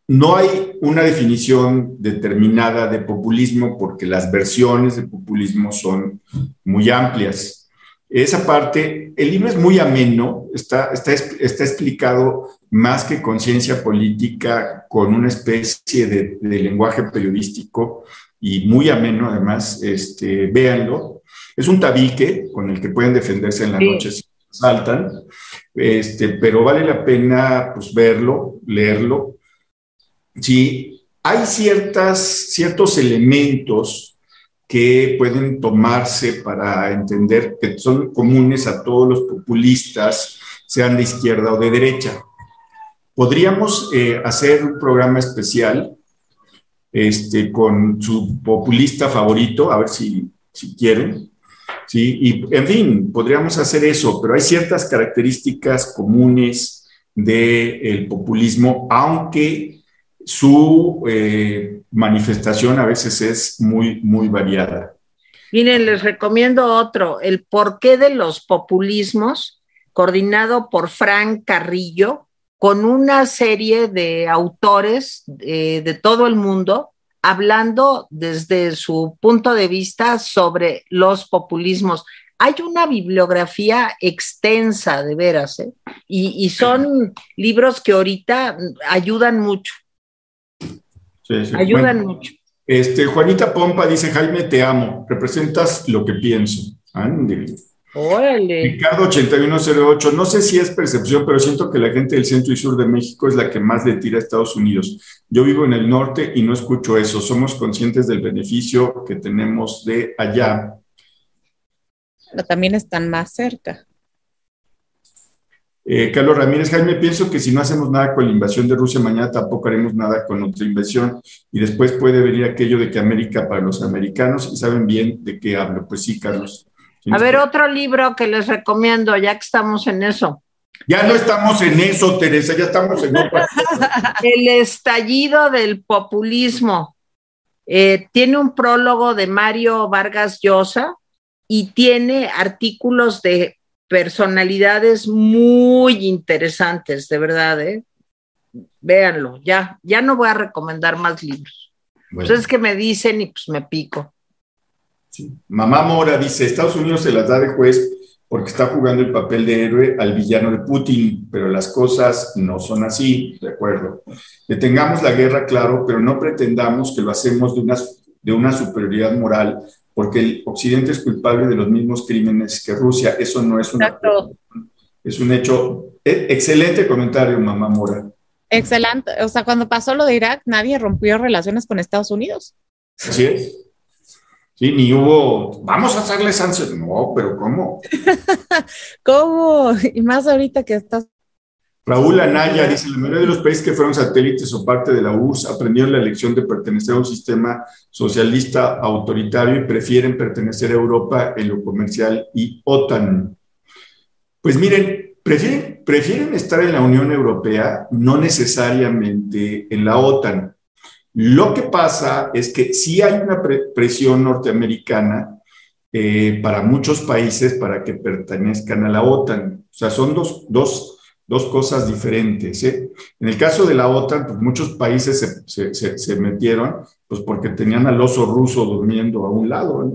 no hay una definición determinada de populismo porque las versiones de populismo son muy amplias. Esa parte, el libro es muy ameno, está, está, está explicado más que conciencia política con una especie de, lenguaje periodístico y muy ameno además, este, véanlo. Es un tabique con el que pueden defenderse en la noche si saltan, este, pero vale la pena pues, verlo, leerlo, ¿sí? hay ciertas, ciertos elementos que pueden tomarse para entender que son comunes a todos los populistas, sean de izquierda o de derecha. Podríamos eh, hacer un programa especial este, con su populista favorito, a ver si, si quieren. ¿sí? Y, en fin, podríamos hacer eso, pero hay ciertas características comunes del populismo, aunque su eh, manifestación a veces es muy, muy variada. Miren, les recomiendo otro, El porqué de los populismos, coordinado por Frank Carrillo, con una serie de autores eh, de todo el mundo, hablando desde su punto de vista sobre los populismos. Hay una bibliografía extensa, de veras, ¿eh? y, son libros que ahorita ayudan mucho. Ayudan mucho. Este, Juanita Pompa dice, Jaime, te amo, representas lo que pienso. Ricardo 8108, no sé si es percepción, pero siento que la gente del centro y sur de México es la que más le tira a Estados Unidos. Yo vivo en el norte y no escucho eso. Somos conscientes del beneficio que tenemos de allá. Pero también están más cerca. Eh, Carlos Ramírez, Jaime, pienso que si no hacemos nada con la invasión de Rusia, mañana tampoco haremos nada con otra invasión y después puede venir aquello de que América para los americanos y saben bien de qué hablo. Pues sí, Carlos. A ver, otro libro que les recomiendo, ya que estamos en eso. Ya no estamos en eso, Teresa, ya estamos en otra. El estallido del populismo. Eh, tiene un prólogo de Mario Vargas Llosa y tiene artículos de personalidades muy interesantes, de verdad, ¿eh? Véanlo, ya, ya no voy a recomendar más libros. Entonces que me dicen y pues me pico. Mamá Mora dice, Estados Unidos se las da de juez porque está jugando el papel de héroe al villano de Putin, pero las cosas no son así, de acuerdo. Detengamos la guerra, claro, pero no pretendamos que lo hacemos de una, de una superioridad moral porque el Occidente es culpable de los mismos crímenes que Rusia. Eso no es un es un hecho. E, excelente comentario, mamá Mora. Excelente. O sea, cuando pasó lo de Irak, nadie rompió relaciones con Estados Unidos. Así es. Sí, ni hubo, vamos a hacerle sanciones. No, pero ¿cómo? ¿Cómo? Y más ahorita que estás Raúl Anaya dice, la mayoría de los países que fueron satélites o parte de la URSS aprendieron la lección de pertenecer a un sistema socialista autoritario y prefieren pertenecer a Europa en lo comercial y OTAN. Pues miren, prefieren, estar en la Unión Europea, no necesariamente en la OTAN. Lo que pasa es que sí hay una presión norteamericana eh, para muchos países para que pertenezcan a la OTAN. O sea, son dos, dos dos cosas diferentes. ¿eh? En el caso de la OTAN, pues muchos países se, metieron, pues porque tenían al oso ruso durmiendo a un lado.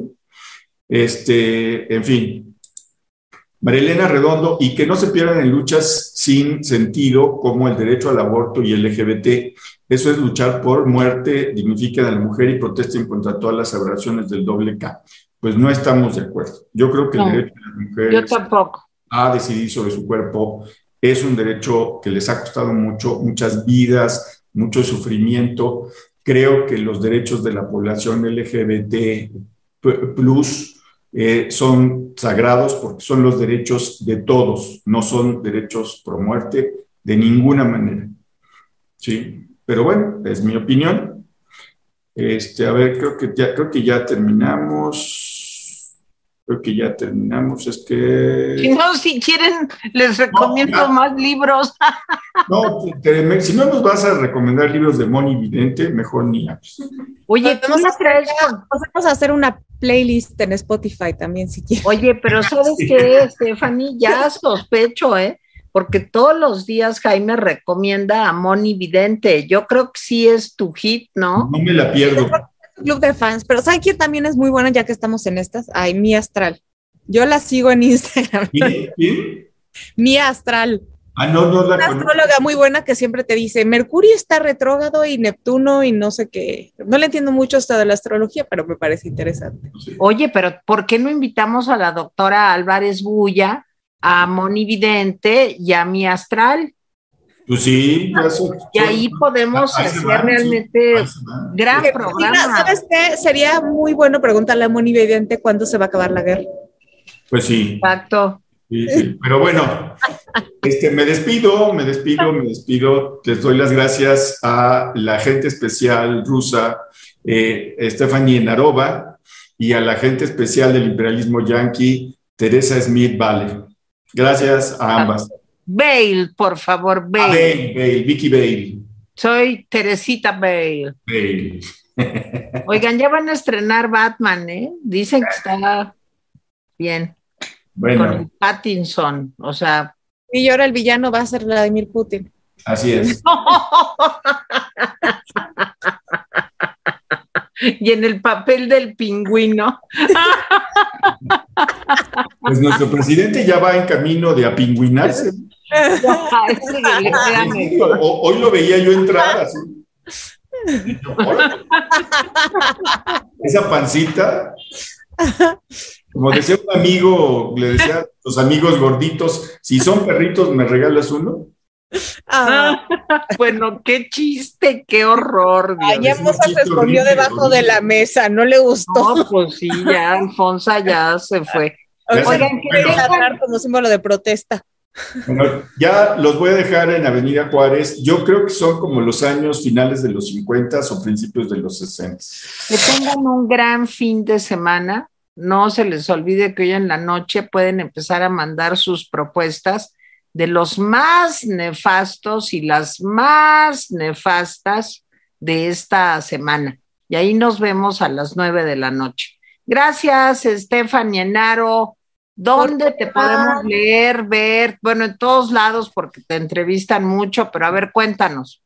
Este, en fin, Marilena Redondo, y que no se pierdan en luchas sin sentido como el derecho al aborto y el LGBT. Eso es luchar por muerte, dignifiquen a la mujer y protesten contra todas las aberraciones del doble K. Pues no estamos de acuerdo. Yo creo que el derecho de las mujeres a decidir sobre su cuerpo es un derecho que les ha costado mucho, muchas vidas, mucho sufrimiento. Creo que los derechos de la población LGBT plus eh, son sagrados porque son los derechos de todos, no son derechos pro muerte de ninguna manera. Sí, pero bueno, es mi opinión. Este, a ver, creo que ya, creo que ya terminamos. Creo que ya terminamos. Es que. Si no, si quieren, les recomiendo más libros. no, si no nos vas a recomendar libros de Moni Vidente, mejor ni Oye, tú no traes. Vamos a hacer una playlist en Spotify también, si quieres. Oye, pero ¿sabes qué, Stephanie? Ya sospecho, ¿eh? porque todos los días Jaime recomienda a Moni Vidente. Yo creo que sí es tu hit, ¿no? No me la pierdo. Club de fans, pero ¿saben quién también es muy buena ya que estamos en estas? Ay, Mía Astral. Yo la sigo en Instagram. ¿Quién? ¿Quién? Mía Astral. Ah, no, no la Una conozco. astróloga muy buena que siempre te dice, Mercurio está retrógrado y Neptuno y no sé qué. No le entiendo mucho hasta de la astrología, pero me parece interesante. Oye, pero ¿por qué no invitamos a la doctora Álvarez Bulla, a Moni Vidente y a mi astral? Pues sí, ya son- Y ahí podemos hacer van, sí, realmente van. gran Que- programa. Mira, ¿Sabes qué? Sería muy bueno preguntarle a Moni Vidente cuándo se va a acabar la guerra. Pues sí, Exacto. sí, sí. Pero bueno, este, me despido, me despido, me despido. Les doy las gracias a la agente especial rusa, eh, Stephanie Narova, y a la agente especial del imperialismo yanqui, Teresa Smith Vale. Gracias a ambas. Bale, por favor, A Bale. Bale, Bale, Vicky Bale. Soy Teresita Bale. Bale. Oigan, ya van a estrenar Batman, ¿eh? Dicen que está bien. Con el Bueno, Pattinson. O sea, Y ahora el villano va a ser Vladimir Putin. así es. y en el papel del pingüino. Pues nuestro presidente ya va en camino de apingüinarse. Hoy lo veía yo entrar así. Esa pancita. Como decía un amigo, le decía a los amigos gorditos, si son perritos, ¿me regalas uno? Ah, Bueno, qué chiste, qué horror. Dios. ay, ya Moza se escondió horrible, debajo de la mesa, no le gustó. No, pues sí, ya Alfonso ya se fue. Oigan, Agarrar como símbolo de protesta. Bueno, ya los voy a dejar en Avenida Juárez. Yo creo que son como los años finales de los 50 o principios de los 60. Que tengan un gran fin de semana. No se les olvide que hoy en la noche pueden empezar a mandar sus propuestas de los más nefastos y las más nefastas de esta semana. Y ahí nos vemos a las nueve de la noche. Gracias, Stephanie Enaro. ¿Dónde te podemos leer, ver? Bueno, en todos lados porque te entrevistan mucho, pero a ver, cuéntanos.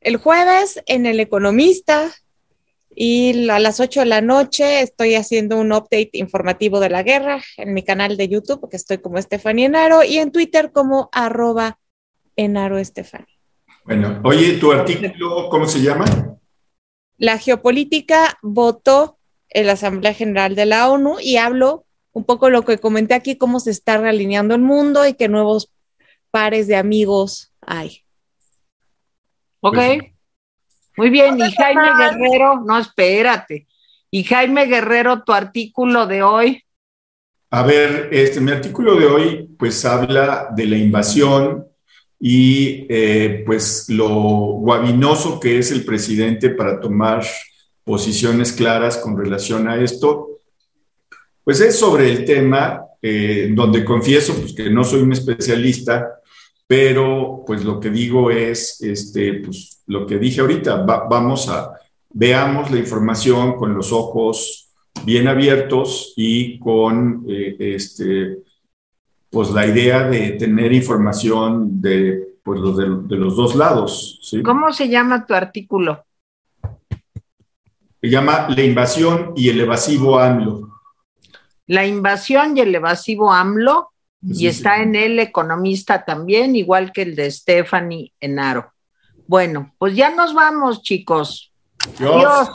El jueves en El Economista y a las 8 de la noche estoy haciendo un update informativo de la guerra en mi canal de YouTube, que estoy como Estefania Enaro, y en Twitter como arroba Enaro Estefania. Bueno, oye, tu artículo, ¿cómo se llama? La geopolítica votó en la Asamblea General de la ONU y hablo un poco lo que comenté aquí, cómo se está realineando el mundo y qué nuevos pares de amigos hay. Ok. Pues- Muy bien. Y Jaime mal. Guerrero, no, espérate. Y Jaime Guerrero, tu artículo de hoy. A ver, este, mi artículo de hoy pues habla de la invasión y eh, pues lo guabinoso que es el presidente para tomar posiciones claras con relación a esto. Pues es sobre el tema eh, donde confieso pues, que no soy un especialista, pero pues lo que digo es este, pues, lo que dije ahorita, va- vamos a, veamos la información con los ojos bien abiertos y con eh, este, pues la idea de tener información de, pues, los de, de los dos lados. ¿sí? ¿Cómo se llama tu artículo? Se llama La invasión y el evasivo AMLO. La invasión y el evasivo AMLO. Y Sí, está sí. en El Economista también, igual que el de Stephanie Enaro. Bueno, pues ya nos vamos, chicos. Dios. Adiós.